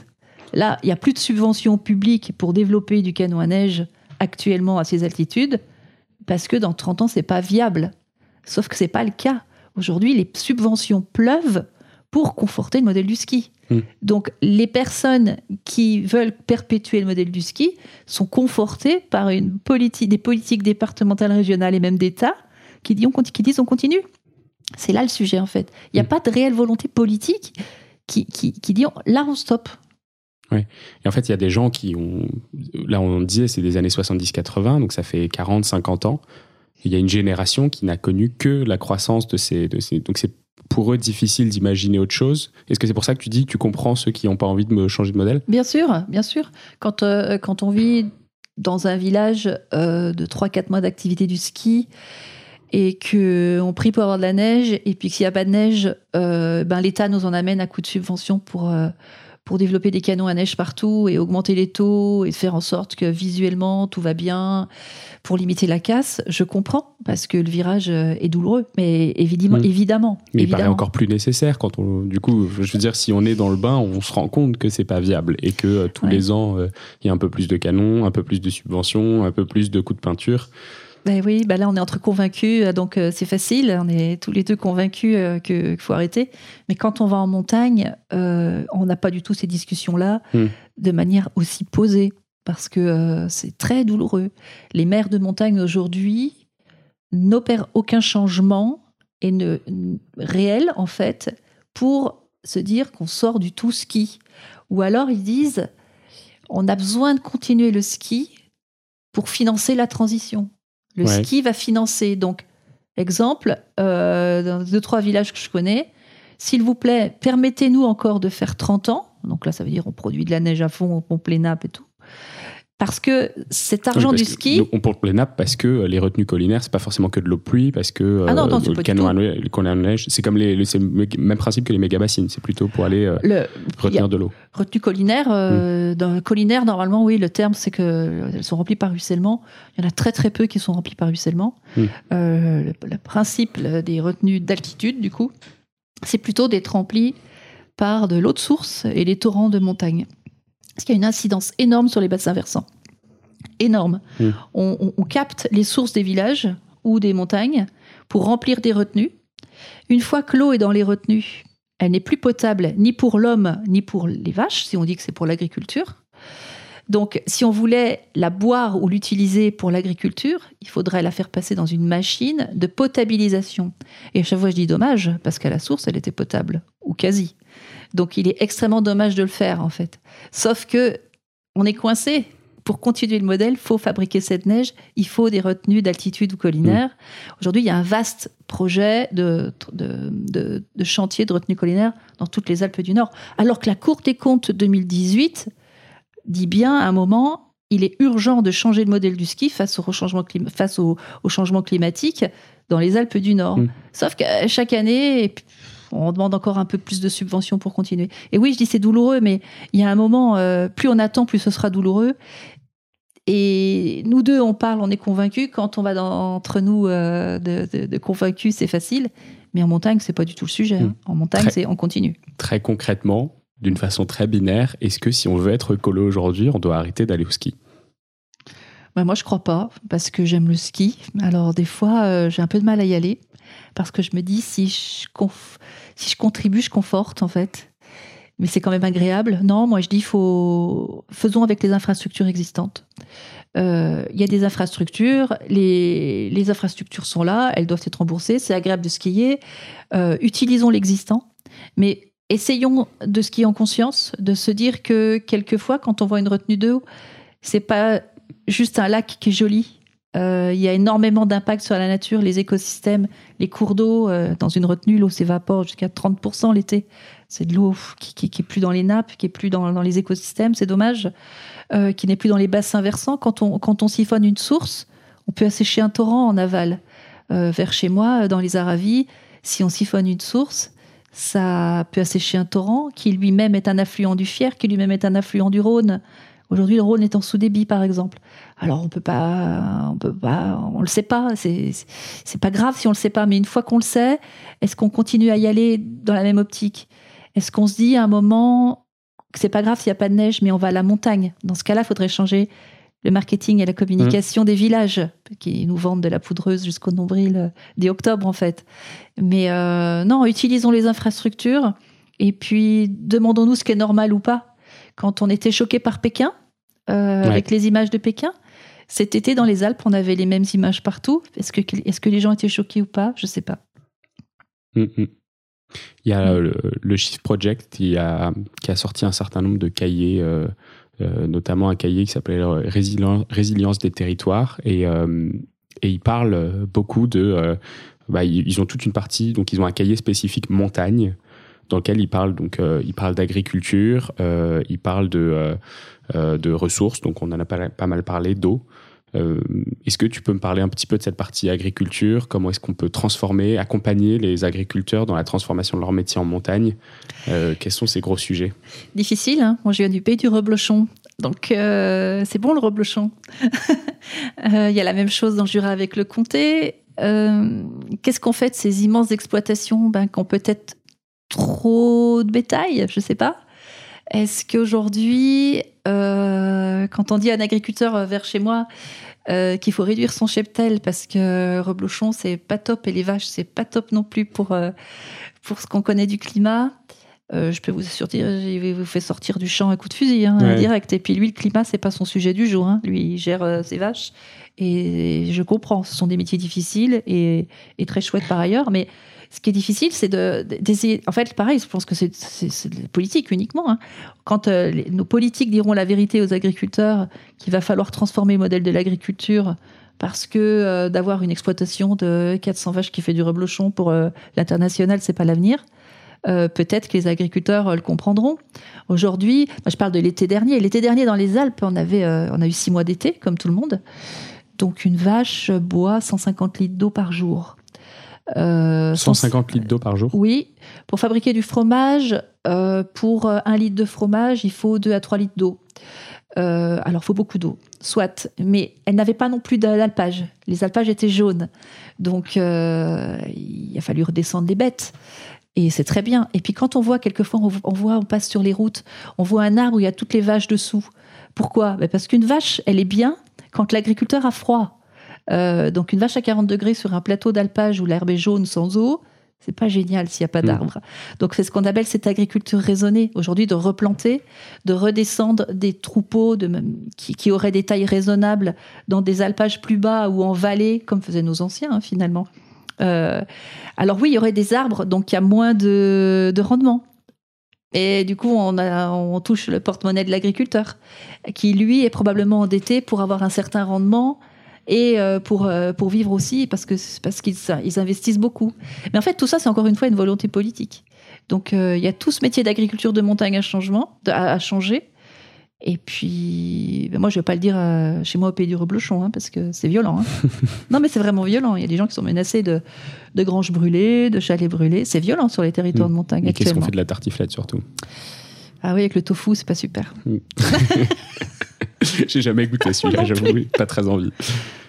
Là, il n'y a plus de subventions publiques pour développer du canot à neige actuellement à ces altitudes, parce que dans 30 ans, c'est pas viable. Sauf que c'est pas le cas. Aujourd'hui, les subventions pleuvent pour conforter le modèle du ski. Hmm. Donc, les personnes qui veulent perpétuer le modèle du ski sont confortées par une politique, des politiques départementales, régionales et même d'État qui, disent on continue. C'est là le sujet, en fait. Il n'y a hmm. pas de réelle volonté politique qui, qui, qui dit là, on stoppe. Oui. Et en fait, il y a des gens qui ont. Là, on disait, c'est des années 70-80, donc ça fait 40-50 ans. Il y a une génération qui n'a connu que la croissance de ces. De ces donc, c'est pour eux difficile d'imaginer autre chose. Est-ce que c'est pour ça que tu dis que tu comprends ceux qui n'ont pas envie de me changer de modèle? Bien sûr, bien sûr. Quand, euh, quand on vit dans un village euh, de 3-4 mois d'activité du ski et qu'on prie pour avoir de la neige, et puis qu'il n'y a pas de neige, euh, ben, l'État nous en amène à coup de subvention pour pour développer des canons à neige partout et augmenter les taux et faire en sorte que visuellement tout va bien pour limiter la casse, je comprends parce que le virage euh, est douloureux, mais évidemment, hmm. évidemment. Mais il paraît encore plus nécessaire quand on, du coup, je veux dire, si on est dans le bain, on se rend compte que c'est pas viable et que euh, tous les ans euh, il y a un peu plus de canons, un peu plus de subventions, un peu plus de coups de peinture. Ben oui, ben là on est entre convaincus, euh, donc euh, c'est facile, on est tous les deux convaincus euh, qu'il faut arrêter. Mais quand on va en montagne, on n'a pas du tout ces discussions-là hmm. de manière aussi posée, parce que c'est très douloureux. Les maires de montagne aujourd'hui n'opèrent aucun changement et ne, réel en fait pour se dire qu'on sort du tout ski. Ou alors ils disent on a besoin de continuer le ski pour financer la transition. Le ski va financer. Donc, exemple, euh, dans deux, trois villages que je connais, s'il vous plaît, permettez-nous encore de faire 30 ans. Donc là, ça veut dire on produit de la neige à fond, on pompe les nappes et tout parce que cet argent du ski. on porte les nappes parce que euh, les retenues collinaires, c'est pas forcément que de l'eau pluie, parce que ah non, non, le canon à neige, c'est comme les, le même principe que les méga bassines, c'est plutôt pour aller euh, retenir de l'eau. Retenue collinaire, euh, dans collinaire, normalement, oui, le terme c'est qu'elles sont remplies par ruissellement. Il y en a très très peu qui sont remplies par ruissellement. Hmm. le, le, principe des retenues d'altitude, du coup, c'est plutôt d'être remplies par de l'eau de source et les torrents de montagne. Parce qu'il y a une incidence énorme sur les bassins versants. Énorme. Mmh. On, capte les sources des villages ou des montagnes pour remplir des retenues. Une fois que l'eau est dans les retenues, elle n'est plus potable ni pour l'homme ni pour les vaches, si on dit que c'est pour l'agriculture. Donc, si on voulait la boire ou l'utiliser pour l'agriculture, il faudrait la faire passer dans une machine de potabilisation. Et à chaque fois, je dis dommage, parce qu'à la source, elle était potable, ou quasi. Donc il est extrêmement dommage de le faire en fait. Sauf que on est coincé pour continuer le modèle, il faut fabriquer cette neige, il faut des retenues d'altitude ou collinaire. Mmh. Aujourd'hui, il y a un vaste projet de, de, de, chantier de retenue collinaire dans toutes les Alpes du Nord. Alors que la Cour des comptes 2018 dit bien à un moment, il est urgent de changer le modèle du ski face au changement, face au, changement climatique dans les Alpes du Nord. Mmh. Sauf que chaque année, on demande encore un peu plus de subventions pour continuer. Et oui, je dis c'est douloureux, mais il y a un moment, euh, plus on attend, plus ce sera douloureux. Et nous deux, on parle, on est convaincus. Quand on va dans, entre nous euh, de, convaincus, c'est facile. Mais en montagne, c'est pas du tout le sujet. Hein. Hmm. En montagne, c'est on continue. Très concrètement, d'une façon très binaire, est-ce que si on veut être écolo aujourd'hui, on doit arrêter d'aller au ski? Bah, moi, je crois pas, parce que j'aime le ski. Alors, des fois, euh, j'ai un peu de mal à y aller, parce que je me dis, si je, si je contribue, je conforte, en fait mais c'est quand même agréable. Non, moi je dis faut faisons avec les infrastructures existantes. Euh, il y a des infrastructures, les, les, infrastructures sont là, elles doivent être remboursées, c'est agréable de skier. Euh, utilisons l'existant, mais essayons de skier en conscience, de se dire que quelquefois, quand on voit une retenue d'eau, c'est pas juste un lac qui est joli. Euh, il y a énormément d'impact sur la nature, les écosystèmes, les cours d'eau. dans une retenue, l'eau s'évapore jusqu'à 30% l'été c'est de l'eau qui, qui, est plus dans les nappes, qui est plus dans, les écosystèmes, c'est dommage, euh, qui n'est plus dans les bassins versants. Quand on, quand on siphonne une source, on peut assécher un torrent en aval. Euh, vers chez moi, dans les Aravis, si on siphonne une source, ça peut assécher un torrent qui lui-même est un affluent du Fier, qui lui-même est un affluent du Rhône. Aujourd'hui, le Rhône est en sous-débit, par exemple. Alors, on peut pas, on peut pas, on le sait pas. C'est, c'est pas grave si on le sait pas, mais une fois qu'on le sait, est-ce qu'on continue à y aller dans la même optique? Est-ce qu'on se dit à un moment que c'est pas grave s'il n'y a pas de neige, mais on va à la montagne? Dans ce cas-là, il faudrait changer le marketing et la communication mmh. des villages qui nous vendent de la poudreuse jusqu'au nombril euh, dès octobre en fait. Mais euh, non, utilisons les infrastructures et puis demandons-nous ce qui est normal ou pas. Quand on était choqué par Pékin, euh, avec les images de Pékin, cet été dans les Alpes, on avait les mêmes images partout. Est-ce que, est que les gens étaient choqués ou pas? Je sais pas. Mmh, mmh. Il y a mm. le, Shift Project qui a, qui a sorti un certain nombre de cahiers, euh, euh, notamment un cahier qui s'appelle Résilience des territoires. Et, euh, et ils parlent beaucoup de. Bah, ils ont toute une partie, donc ils ont un cahier spécifique montagne dans lequel ils parlent donc ils parlent d'agriculture, ils parlent de de ressources, donc on en a pas, pas mal parlé d'eau. Euh, est-ce que tu peux me parler un petit peu de cette partie agriculture? Comment est-ce qu'on peut transformer, accompagner les agriculteurs dans la transformation de leur métier en montagne? Euh, Quels sont ces gros sujets? Difficile. Hein Moi, je viens du pays du reblochon. Donc, euh, c'est bon le reblochon. [LAUGHS] Il y a la même chose dans le Jura avec le comté. Qu'est-ce qu'on fait de ces immenses exploitations? Ben, qui ont peut-être trop de bétail Je ne sais pas. Est-ce qu'aujourd'hui, quand on dit à un agriculteur vers chez moi, euh, qu'il faut réduire son cheptel parce que reblochon c'est pas top et les vaches c'est pas top non plus pour euh, pour ce qu'on connaît du climat. Euh, je peux vous assurer, je vous fait sortir du champ à coup de fusil, hein, direct. Et puis lui, le climat, c'est pas son sujet du jour. Hein. Lui, il gère ses vaches. Et je comprends, ce sont des métiers difficiles et, et très chouettes par ailleurs. Mais ce qui est difficile, c'est d'essayer. en fait, pareil, je pense que c'est politique uniquement. Hein. Quand euh, nos politiques diront la vérité aux agriculteurs qu'il va falloir transformer le modèle de l'agriculture parce que euh, d'avoir une exploitation de 400 vaches qui fait du reblochon pour euh, l'international, c'est pas l'avenir. Peut-être que les agriculteurs le comprendront. Aujourd'hui, je parle de l'été dernier. L'été dernier, dans les Alpes, on avait, on a eu six mois d'été, comme tout le monde. Donc, une vache boit 150 litres d'eau par jour. 150 euh, litres d'eau par jour Oui. Pour fabriquer du fromage, euh, pour un litre de fromage, il faut 2 à 3 litres d'eau. Euh, alors, il faut beaucoup d'eau, soit. Mais elle n'avait pas non plus d'alpage. Les alpages étaient jaunes. Donc, il a fallu redescendre les bêtes. Et c'est très bien. Et puis, quand on voit, quelquefois, on, voit, on passe sur les routes, on voit un arbre où il y a toutes les vaches dessous. Pourquoi? Ben, Parce qu'une vache, elle est bien quand l'agriculteur a froid. Euh, donc une vache à 40 degrés sur un plateau d'alpage où l'herbe est jaune sans eau, c'est pas génial s'il n'y a pas mm. d'arbres. Donc c'est ce qu'on appelle cette agriculture raisonnée aujourd'hui de replanter, de redescendre des troupeaux de, qui, auraient des tailles raisonnables dans des alpages plus bas ou en vallée, comme faisaient nos anciens hein, finalement. Euh, alors oui, il y aurait des arbres, donc il y a moins de, de rendement. Et du coup, on, on touche le porte-monnaie de l'agriculteur, qui lui est probablement endetté pour avoir un certain rendement et euh, pour, euh, pour vivre aussi, parce que parce qu'ils ils investissent beaucoup. Mais en fait, tout ça, c'est encore une fois une volonté politique. Donc, euh, il y a tout ce métier d'agriculture de montagne à, changement, à, changer. Et puis, ben moi, je vais pas le dire chez moi au pays du reblochon, hein, parce que c'est violent. Hein. [LAUGHS] non, mais c'est vraiment violent. Il y a des gens qui sont menacés de, de granges brûlées, de chalets brûlés. C'est violent sur les territoires de mmh. montagne. Et qu'est-ce qu'on fait de la tartiflette surtout? Ah oui, avec le tofu, c'est pas super. Mmh. [LAUGHS] [LAUGHS] [LAUGHS] J'ai jamais goûté celui-là, j'avoue, pas très envie.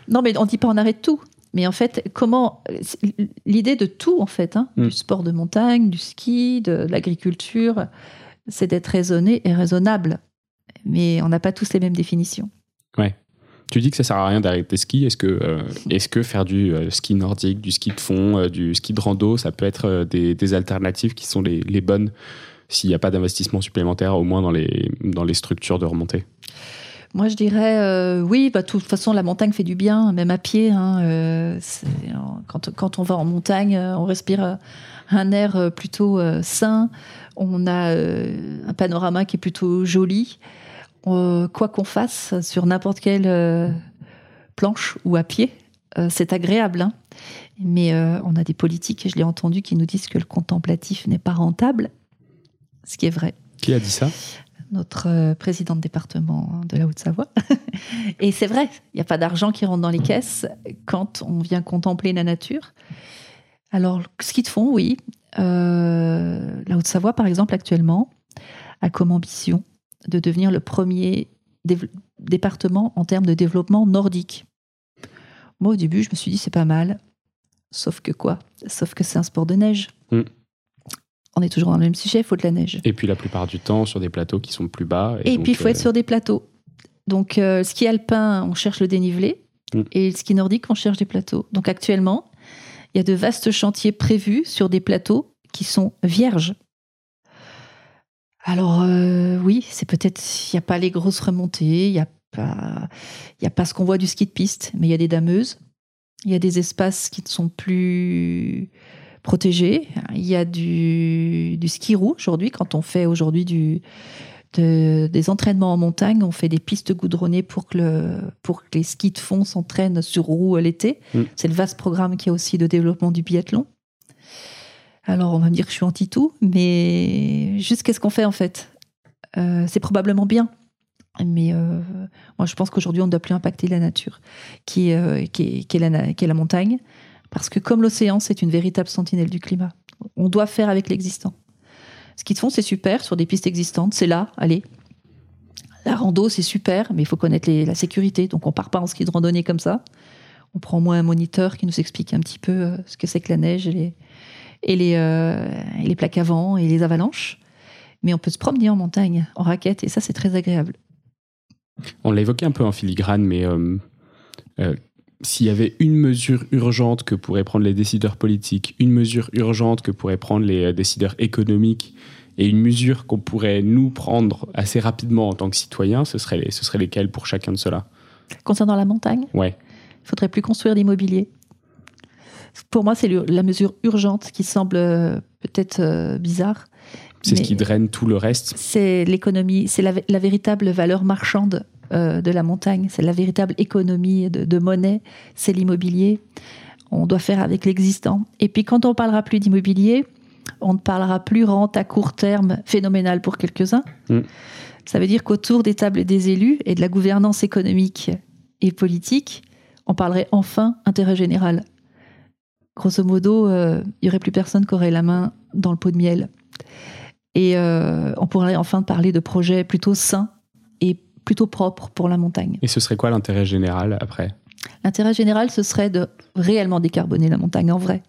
Non, mais on dit pas on arrête tout. Mais en fait, comment l'idée de tout en fait, hein, du mm. sport de montagne, du ski, de, l'agriculture, c'est d'être raisonné et raisonnable. Mais on n'a pas tous les mêmes définitions. Ouais. Tu dis que ça sert à rien d'arrêter ski. Est-ce que, euh, est-ce que faire du euh, ski nordique, du ski de fond, euh, du ski de rando, ça peut être des, des, alternatives qui sont les, les bonnes s'il n'y a pas d'investissement supplémentaire, au moins dans les, dans les structures de remontée? Moi, je dirais euh, oui. Bah, de toute façon, la montagne fait du bien, même à pied. Hein, euh, quand, quand, on va en montagne, euh, on respire un air plutôt sain. On a un panorama qui est plutôt joli. quoi qu'on fasse sur n'importe quelle planche ou à pied, c'est agréable. Hein. Mais on a des politiques, je l'ai entendu, qui nous disent que le contemplatif n'est pas rentable, ce qui est vrai. Qui a dit ça? Notre euh, président de département de la Haute-Savoie. [LAUGHS] Et c'est vrai, il n'y a pas d'argent qui rentre dans les caisses quand on vient contempler la nature. Alors, ce qu'ils font, oui. Euh, la Haute-Savoie, par exemple, actuellement, a comme ambition de devenir le premier département en termes de développement nordique. Moi, au début, je me suis dit, c'est pas mal. Sauf que quoi? Sauf que c'est un sport de neige. Mm on est toujours dans le même sujet, il faut de la neige. Et puis la plupart du temps sur des plateaux qui sont plus bas. Et, puis il faut être euh, sur des plateaux. Donc euh, ski alpin, on cherche le dénivelé. Mm. Et le ski nordique, on cherche des plateaux. Donc actuellement, il y a de vastes chantiers prévus sur des plateaux qui sont vierges. Alors euh, oui, c'est peut-être, il n'y a pas les grosses remontées, il n'y a, pas, a pas ce qu'on voit du ski de piste, mais il y a des dameuses, il y a des espaces qui ne sont plus protégé. Il y a du, ski roue aujourd'hui. Quand on fait aujourd'hui du, des entraînements en montagne, on fait des pistes goudronnées pour que, le, pour que les skis de fond s'entraînent sur roue l'été. Mm. C'est le vaste programme qui a aussi de développement du biathlon. Alors on va me dire que je suis anti-tout, mais juste qu'est-ce qu'on fait en fait? Euh, C'est probablement bien. Mais euh, moi je pense qu'aujourd'hui on ne doit plus impacter la nature, qui, euh, qui, qui, est la, qui est la montagne. Parce que comme l'océan, c'est une véritable sentinelle du climat. On doit faire avec l'existant. Ce qu'ils font, c'est super sur des pistes existantes. C'est là, allez. La rando, c'est super, mais il faut connaître la sécurité. Donc on part pas en ski de randonnée comme ça. On prend moins un moniteur qui nous explique un petit peu euh, ce que c'est que la neige et les, et les, euh, les plaques avant et les avalanches. Mais on peut se promener en montagne, en raquette, et ça, c'est très agréable. On l'a évoqué un peu en filigrane, mais euh, s'il y avait une mesure urgente que pourraient prendre les décideurs politiques, une mesure urgente que pourraient prendre les euh, décideurs économiques et une mesure qu'on pourrait nous prendre assez rapidement en tant que citoyens, ce serait, ce serait lesquelles pour chacun de ceux-là? Concernant la montagne? Ouais. Il faudrait plus construire d'immobilier. Pour moi, c'est la mesure urgente qui semble euh, peut-être euh, bizarre. C'est ce qui draine tout le reste. C'est l'économie, c'est la, la, véritable valeur marchande euh, de la montagne. C'est la véritable économie de, monnaie, c'est l'immobilier. On doit faire avec l'existant. Et puis quand on parlera plus d'immobilier, on ne parlera plus rente à court terme phénoménale pour quelques-uns. Mm. Ça veut dire qu'autour des tables des élus et de la gouvernance économique et politique, on parlerait enfin intérêt général. Grosso modo, euh, il n'y aurait plus personne qui aurait la main dans le pot de miel. Et euh, on pourrait enfin parler de projets plutôt sains et plutôt propre pour la montagne. Et ce serait quoi l'intérêt général après? L'intérêt général, ce serait de réellement décarboner la montagne en vrai.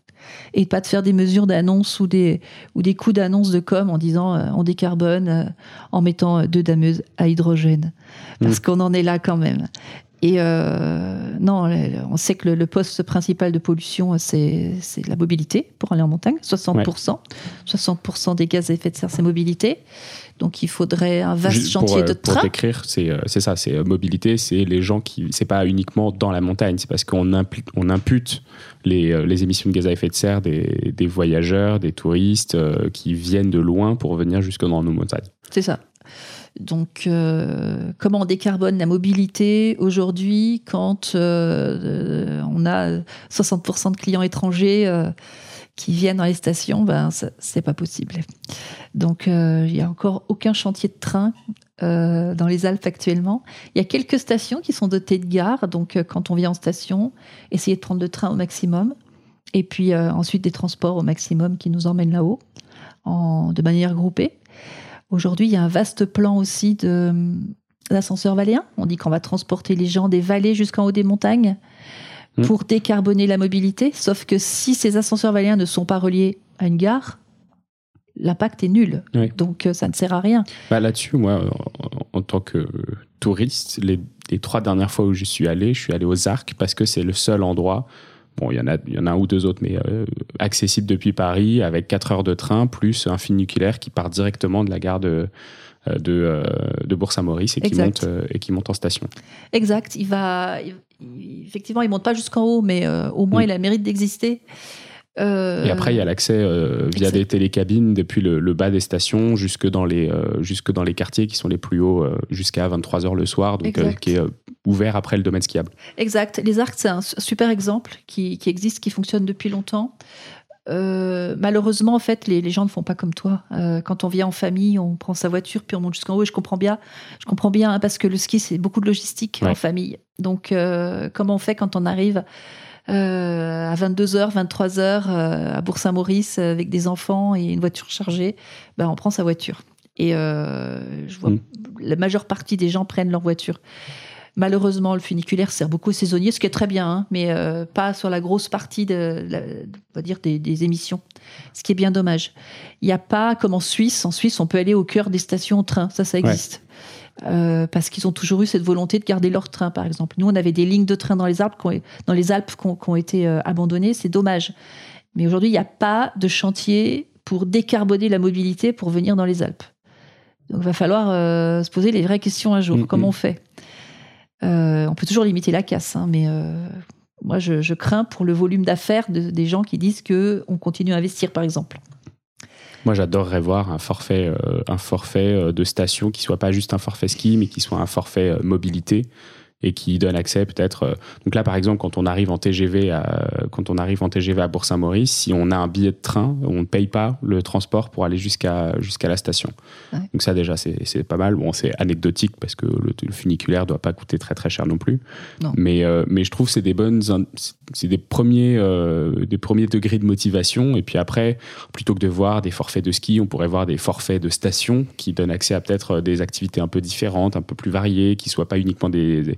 Et pas de faire des mesures d'annonce ou des, ou des coups d'annonce de com en disant euh, on décarbone euh, en mettant euh, deux dameuses à hydrogène. Parce mmh. qu'on en est là quand même. Et euh, non, on sait que le, poste principal de pollution, c'est la mobilité pour aller en montagne, 60%. 60% des gaz à effet de serre, c'est mobilité. Donc il faudrait un vaste chantier de train. Pour décrire, c'est ça, c'est mobilité, c'est les gens qui, c'est pas uniquement dans la montagne, c'est parce qu'on on impute les, les, émissions de gaz à effet de serre des, des voyageurs, des touristes qui viennent de loin pour venir jusque dans nos montagnes. C'est ça. Donc, euh, comment on décarbone la mobilité aujourd'hui quand euh, on a 60% de clients étrangers euh, qui viennent dans les stations Ben, c'est pas possible. Donc, il n'y a encore aucun chantier de train dans les Alpes actuellement. Il y a quelques stations qui sont dotées de gares. Donc, quand on vient en station, essayer de prendre le train au maximum. Et puis ensuite des transports au maximum qui nous emmènent là-haut, de manière groupée. Aujourd'hui, il y a un vaste plan aussi de d'ascenseurs valéens. On dit qu'on va transporter les gens des vallées jusqu'en haut des montagnes mmh. pour décarboner la mobilité. Sauf que si ces ascenseurs valéens ne sont pas reliés à une gare, l'impact est nul. Donc euh, ça ne sert à rien. Bah, Là-dessus, moi, en, tant que touriste, les, les, trois dernières fois où je suis allé, je suis allé aux Arcs parce que c'est le seul endroit Bon, il y en a, il y en a un ou deux autres, mais euh, accessible depuis Paris avec 4 heures de train plus un funiculaire qui part directement de la gare de, de, euh, de Bourg-Saint-Maurice et, qui monte, et qui monte en station. Exact. Il va, effectivement, il monte pas jusqu'en haut, mais au moins, mm. il a le mérite d'exister. Euh, et après, il y a l'accès euh, via des télécabines depuis le, bas des stations jusque dans les, euh, jusque dans les quartiers qui sont les plus hauts jusqu'à 23h le soir, donc qui est ouvert après le domaine skiable. Exact. Les arcs, c'est un super exemple qui, qui, existe, qui fonctionne depuis longtemps. Malheureusement, en fait, les, les, gens ne font pas comme toi. quand on vient en famille, on prend sa voiture puis on monte jusqu'en haut. Et je comprends bien. Je comprends bien hein, parce que le ski, c'est beaucoup de logistique en famille. Donc, comment on fait quand on arrive euh, à 22h, 23h à Bourg-Saint-Maurice avec des enfants et une voiture chargée, ben, on prend sa voiture. Et euh, je vois mm. la majeure partie des gens prennent leur voiture. Malheureusement, le funiculaire sert beaucoup aux saisonniers, ce qui est très bien, hein, mais euh, pas sur la grosse partie de, on va dire des, émissions, ce qui est bien dommage. Il n'y a pas comme en Suisse. En Suisse, on peut aller au cœur des stations en train, ça, ça existe. Euh, parce qu'ils ont toujours eu cette volonté de garder leur train, par exemple. Nous, on avait des lignes de train dans les Alpes qui ont, dans les Alpes qui ont, été euh, abandonnées. C'est dommage. Mais aujourd'hui, il n'y a pas de chantier pour décarboner la mobilité pour venir dans les Alpes. Donc, il va falloir euh, se poser les vraies questions un jour. Mm, Comment mm. on fait On peut toujours limiter la casse, hein, mais moi, je, crains pour le volume d'affaires des gens qui disent qu'on continue à investir, par exemple. Moi, j'adorerais voir un forfait, euh, un forfait euh, de station qui soit pas juste un forfait ski, mais qui soit un forfait euh, mobilité et qui donne accès peut-être. Euh, donc là, par exemple, quand on arrive en TGV à, quand on arrive en TGV à Bourg-Saint-Maurice, si on a un billet de train, on ne paye pas le transport pour aller jusqu'à jusqu'à la station. Donc ça déjà, c'est pas mal. Bon, c'est anecdotique parce que le, le funiculaire doit pas coûter très très cher non plus. Mais euh, mais je trouve c'est des bonnes, c'est des premiers euh, des premiers degrés de motivation. Et puis après, plutôt que de voir des forfaits de ski, on pourrait voir des forfaits de station qui donnent accès à peut-être des activités un peu différentes, un peu plus variées, qui soient pas uniquement des des,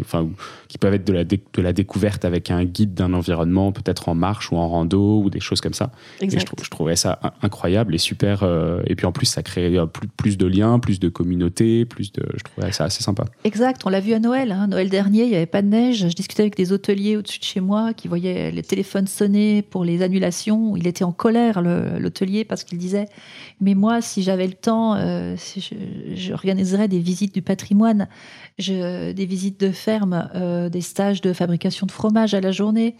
enfin, qui peuvent être de la, de la découverte avec un guide d'un environnement, peut-être en marche ou en rando ou des choses comme ça. Et je, je, trouvais ça incroyable et super. Euh, et puis en plus, ça crée plus, plus de liens, plus de communauté, plus de. Je trouvais ça assez sympa. Exact. On l'a vu à Noël. Hein. Noël dernier, il n'y avait pas de neige. Je discutais avec des hôteliers au-dessus de chez moi qui voyaient les téléphones sonner pour les annulations. Il était en colère, l'hôtelier, parce qu'il disait Mais moi, si j'avais le temps, euh, j'organiserais des visites du patrimoine, je, des visites de ferme, euh, des stages de fabrication de fromage à la journée.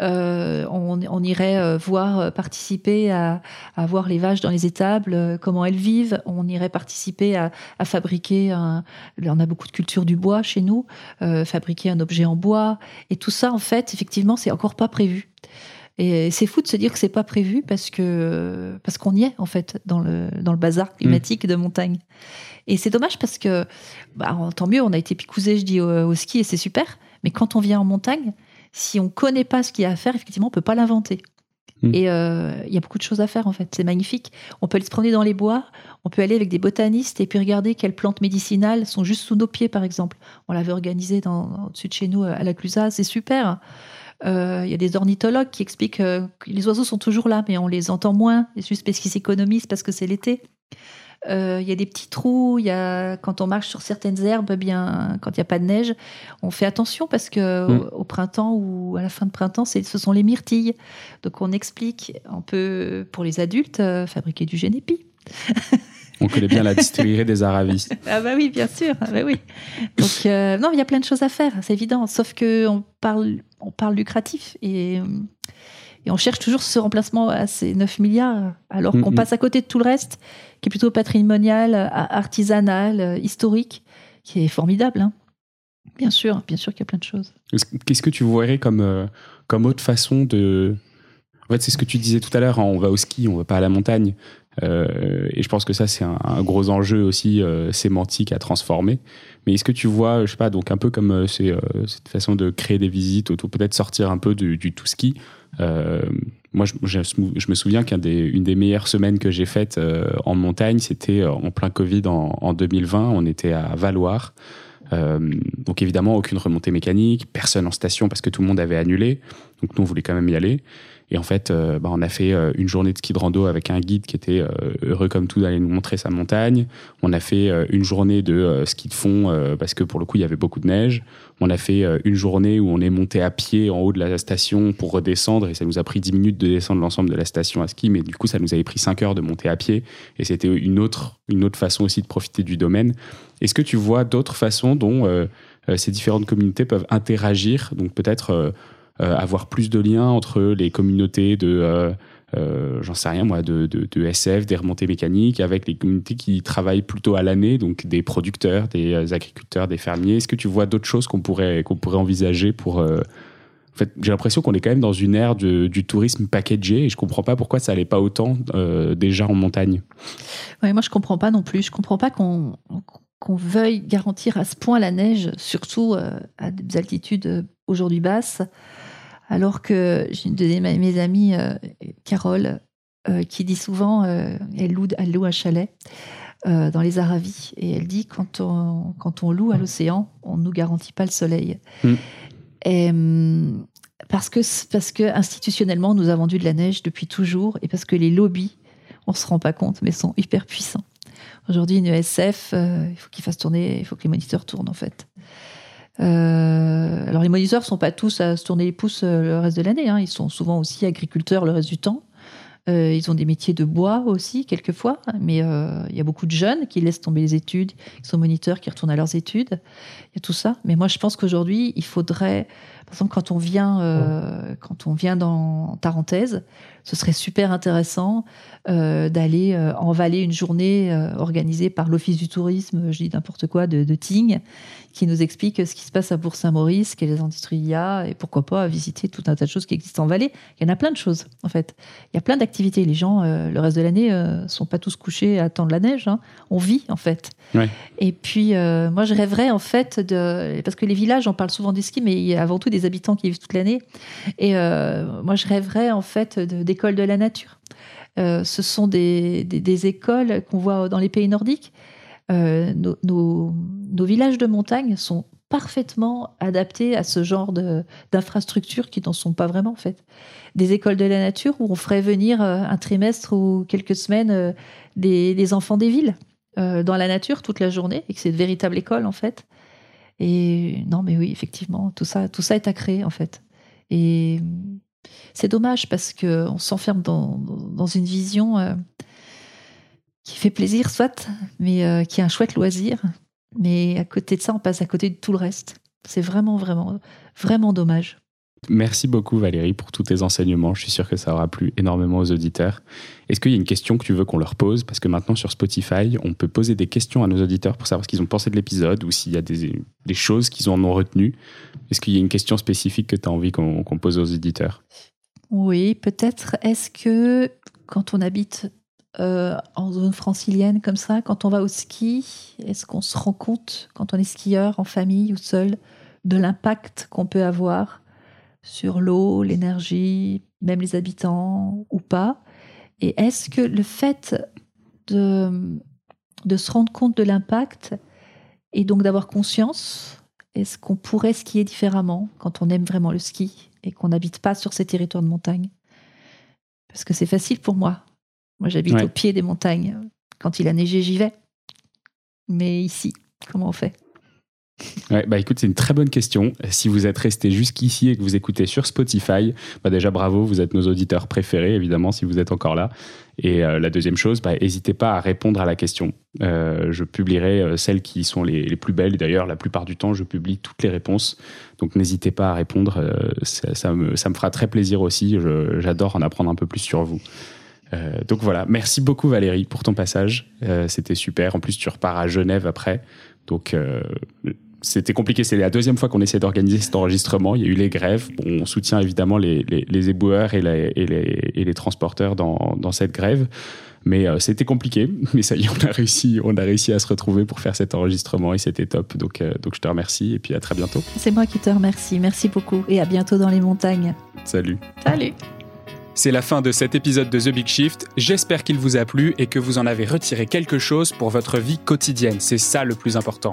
Euh, on, irait euh, voir, participer à, voir les vaches dans les étables, comment elles vivent. On irait participer à, fabriquer un. On a beaucoup de culture du bois chez nous, fabriquer un objet en bois. Et tout ça, en fait, effectivement, c'est encore pas prévu. Et c'est fou de se dire que c'est pas prévu parce que parce qu'on y est en fait dans le dans le bazar climatique de montagne. Et c'est dommage parce que bah, tant mieux, on a été picousé, je dis au, ski et c'est super. Mais quand on vient en montagne, si on connaît pas ce qu'il y a à faire, effectivement, on peut pas l'inventer. Hmm. Et euh, il y a beaucoup de choses à faire en fait. C'est magnifique. On peut aller se promener dans les bois. On peut aller avec des botanistes et puis regarder quelles plantes médicinales sont juste sous nos pieds, par exemple. On l'avait organisé dans, au-dessus de chez nous à la Clusa. C'est super. Euh, il y a des ornithologues qui expliquent que les oiseaux sont toujours là, mais on les entend moins, juste parce qu'ils s'économisent parce que c'est l'été. Euh, il y a des petits trous. Il y a quand on marche sur certaines herbes, eh bien quand il n'y a pas de neige, on fait attention parce que mm. au, printemps ou à la fin de printemps, ce sont les myrtilles. Donc on explique. On peut pour les adultes euh, fabriquer du génépi. [LAUGHS] On connaît bien la distillerie des Aravis. [LAUGHS] Ah bah oui, bien sûr. Ah bah oui. Donc euh, non, il y a plein de choses à faire, c'est évident. Sauf que on parle, on parle lucratif et, et on cherche toujours ce remplacement à ces 9 milliards, alors qu'on passe à côté de tout le reste, qui est plutôt patrimonial, artisanal, historique, qui est formidable. Hein. Bien sûr, bien sûr qu'il y a plein de choses. Qu'est-ce que tu voudrais comme, euh, comme autre façon de, en fait, c'est ce que tu disais tout à l'heure, hein, on va au ski, on va pas à la montagne. Euh, et je pense que ça, c'est un, gros enjeu aussi euh, sémantique à transformer. Mais est-ce que tu vois, je sais pas, donc un peu comme euh, c'est, cette façon de créer des visites, ou peut-être sortir un peu du, tout ski. moi, je, me souviens qu'une des, des meilleures semaines que j'ai faites en montagne, c'était en plein Covid en, en, 2020. On était à Valoir. donc évidemment, aucune remontée mécanique, personne en station parce que tout le monde avait annulé. Donc nous, on voulait quand même y aller. Et en fait, euh, bah, on a fait euh, une journée de ski de rando avec un guide qui était euh, heureux comme tout d'aller nous montrer sa montagne. On a fait une journée de ski de fond parce que pour le coup, il y avait beaucoup de neige. On a fait une journée où on est monté à pied en haut de la station pour redescendre et ça nous a pris 10 minutes de descendre l'ensemble de la station à ski, mais du coup, ça nous avait pris 5 heures de monter à pied et c'était une autre, une autre façon aussi de profiter du domaine. Est-ce que tu vois d'autres façons dont ces différentes communautés peuvent interagir? Donc peut-être avoir plus de liens entre les communautés de euh, euh, j'en sais rien moi, de, de, SF, des remontées mécaniques, avec les communautés qui travaillent plutôt à l'année, donc des producteurs, des agriculteurs, des fermiers. Est-ce que tu vois d'autres choses qu'on pourrait, qu'on pourrait envisager pour... En fait, j'ai l'impression qu'on est quand même dans une ère du tourisme packagé et je comprends pas pourquoi ça allait pas autant déjà en montagne. Ouais, moi je comprends pas non plus. Je comprends pas qu'on qu'on veuille garantir à ce point la neige, surtout à des altitudes aujourd'hui basses. Alors que j'ai une de mes amies, euh, Carole, euh, qui dit souvent, euh, elle, loue, elle loue un chalet dans les Aravis, et elle dit quand on, quand on loue à l'océan, on ne nous garantit pas le soleil. Hmm. Et, hum, parce, que, parce que institutionnellement, nous avons vendu de la neige depuis toujours, et parce que les lobbies, on ne se rend pas compte, mais sont hyper puissants. Aujourd'hui, une ESF, il faut qu'il fasse tourner, il faut que les moniteurs tournent en fait. Euh, alors les moniteurs sont pas tous à se tourner les pouces euh, le reste de l'année. Hein. Ils sont souvent aussi agriculteurs le reste du temps. Euh, ils ont des métiers de bois aussi, quelquefois, mais il y a beaucoup de jeunes qui laissent tomber les études, qui sont moniteurs, qui retournent à leurs études. Il y a tout ça. Mais moi, je pense qu'aujourd'hui, il faudrait, par exemple, quand on vient, quand on vient dans Tarentaise, ce serait super intéressant d'aller envaler une journée organisée par l'Office du tourisme, je dis n'importe quoi, de, de Tignes, qui nous explique ce qui se passe à Bourg-Saint-Maurice, quelles industries il y a, et pourquoi pas visiter tout un tas de choses qui existent en vallée. Il y en a plein de choses, en fait. Il y a plein d'activités. Les gens, euh, le reste de l'année, ne euh, sont pas tous couchés à attendre la neige. Hein. On vit, en fait. Et puis, euh, moi, je rêverais, en fait, de... Parce que les villages, on parle souvent du ski, mais il y a avant tout des habitants qui vivent toute l'année. Et moi, je rêverais, en fait, d'écoles de, la nature. ce sont des, écoles qu'on voit dans les pays nordiques euh, nos, villages de montagne sont parfaitement adaptés à ce genre d'infrastructures qui n'en sont pas vraiment en fait. Des écoles de la nature où on ferait venir euh, un trimestre ou quelques semaines euh, des, enfants des villes dans la nature toute la journée et que c'est de véritables écoles en fait. Et non, mais oui, effectivement, tout ça, tout ça est à créer en fait. Et c'est dommage parce qu'on s'enferme dans, dans, une vision qui fait plaisir, soit, mais euh, qui est un chouette loisir. Mais à côté de ça, on passe à côté de tout le reste. C'est vraiment, vraiment, vraiment dommage. Merci beaucoup Valérie pour tous tes enseignements. Je suis sûr que ça aura plu énormément aux auditeurs. Est-ce qu'il y a une question que tu veux qu'on leur pose? Parce que maintenant sur Spotify, on peut poser des questions à nos auditeurs pour savoir ce qu'ils ont pensé de l'épisode ou s'il y a des, choses qu'ils en ont retenues. Est-ce qu'il y a une question spécifique que tu as envie qu'on pose aux auditeurs? Oui, peut-être. Est-ce que quand on habite euh, en zone francilienne comme ça, quand on va au ski, est-ce qu'on se rend compte, quand on est skieur, en famille ou seul, de l'impact qu'on peut avoir sur l'eau, l'énergie, même les habitants ou pas. Et est-ce que le fait de, de se rendre compte de l'impact et donc d'avoir conscience, est-ce qu'on pourrait skier différemment quand on aime vraiment le ski et qu'on n'habite pas sur ces territoires de montagne? Parce que c'est facile pour moi. Moi, j'habite au pied des montagnes. Quand il a neigé, j'y vais. Mais ici, comment on fait? Ouais, bah écoute, c'est une très bonne question. Si vous êtes resté jusqu'ici et que vous écoutez sur Spotify, bah déjà bravo, vous êtes nos auditeurs préférés, évidemment, si vous êtes encore là. Et euh, la deuxième chose, bah, n'hésitez pas à répondre à la question. Euh, je publierai euh, celles qui sont les, plus belles. D'ailleurs, la plupart du temps, je publie toutes les réponses. Donc n'hésitez pas à répondre. Ça, me, ça, me, fera très plaisir aussi. J'adore en apprendre un peu plus sur vous. donc voilà, merci beaucoup Valérie pour ton passage. C'était super. En plus, tu repars à Genève après. Donc c'était compliqué. C'est la deuxième fois qu'on essaie d'organiser cet enregistrement. Il y a eu les grèves. on soutient évidemment les, les, éboueurs et les, et les, et les transporteurs dans, dans, cette grève. Mais euh, c'était compliqué. [LAUGHS] Mais ça y est, on a réussi, on a réussi à se retrouver pour faire cet enregistrement et c'était top. Donc, euh, donc je te remercie et puis à très bientôt. C'est moi qui te remercie. Merci beaucoup et à bientôt dans les montagnes. Salut. Salut. C'est la fin de cet épisode de The Big Shift. J'espère qu'il vous a plu et que vous en avez retiré quelque chose pour votre vie quotidienne. C'est ça le plus important.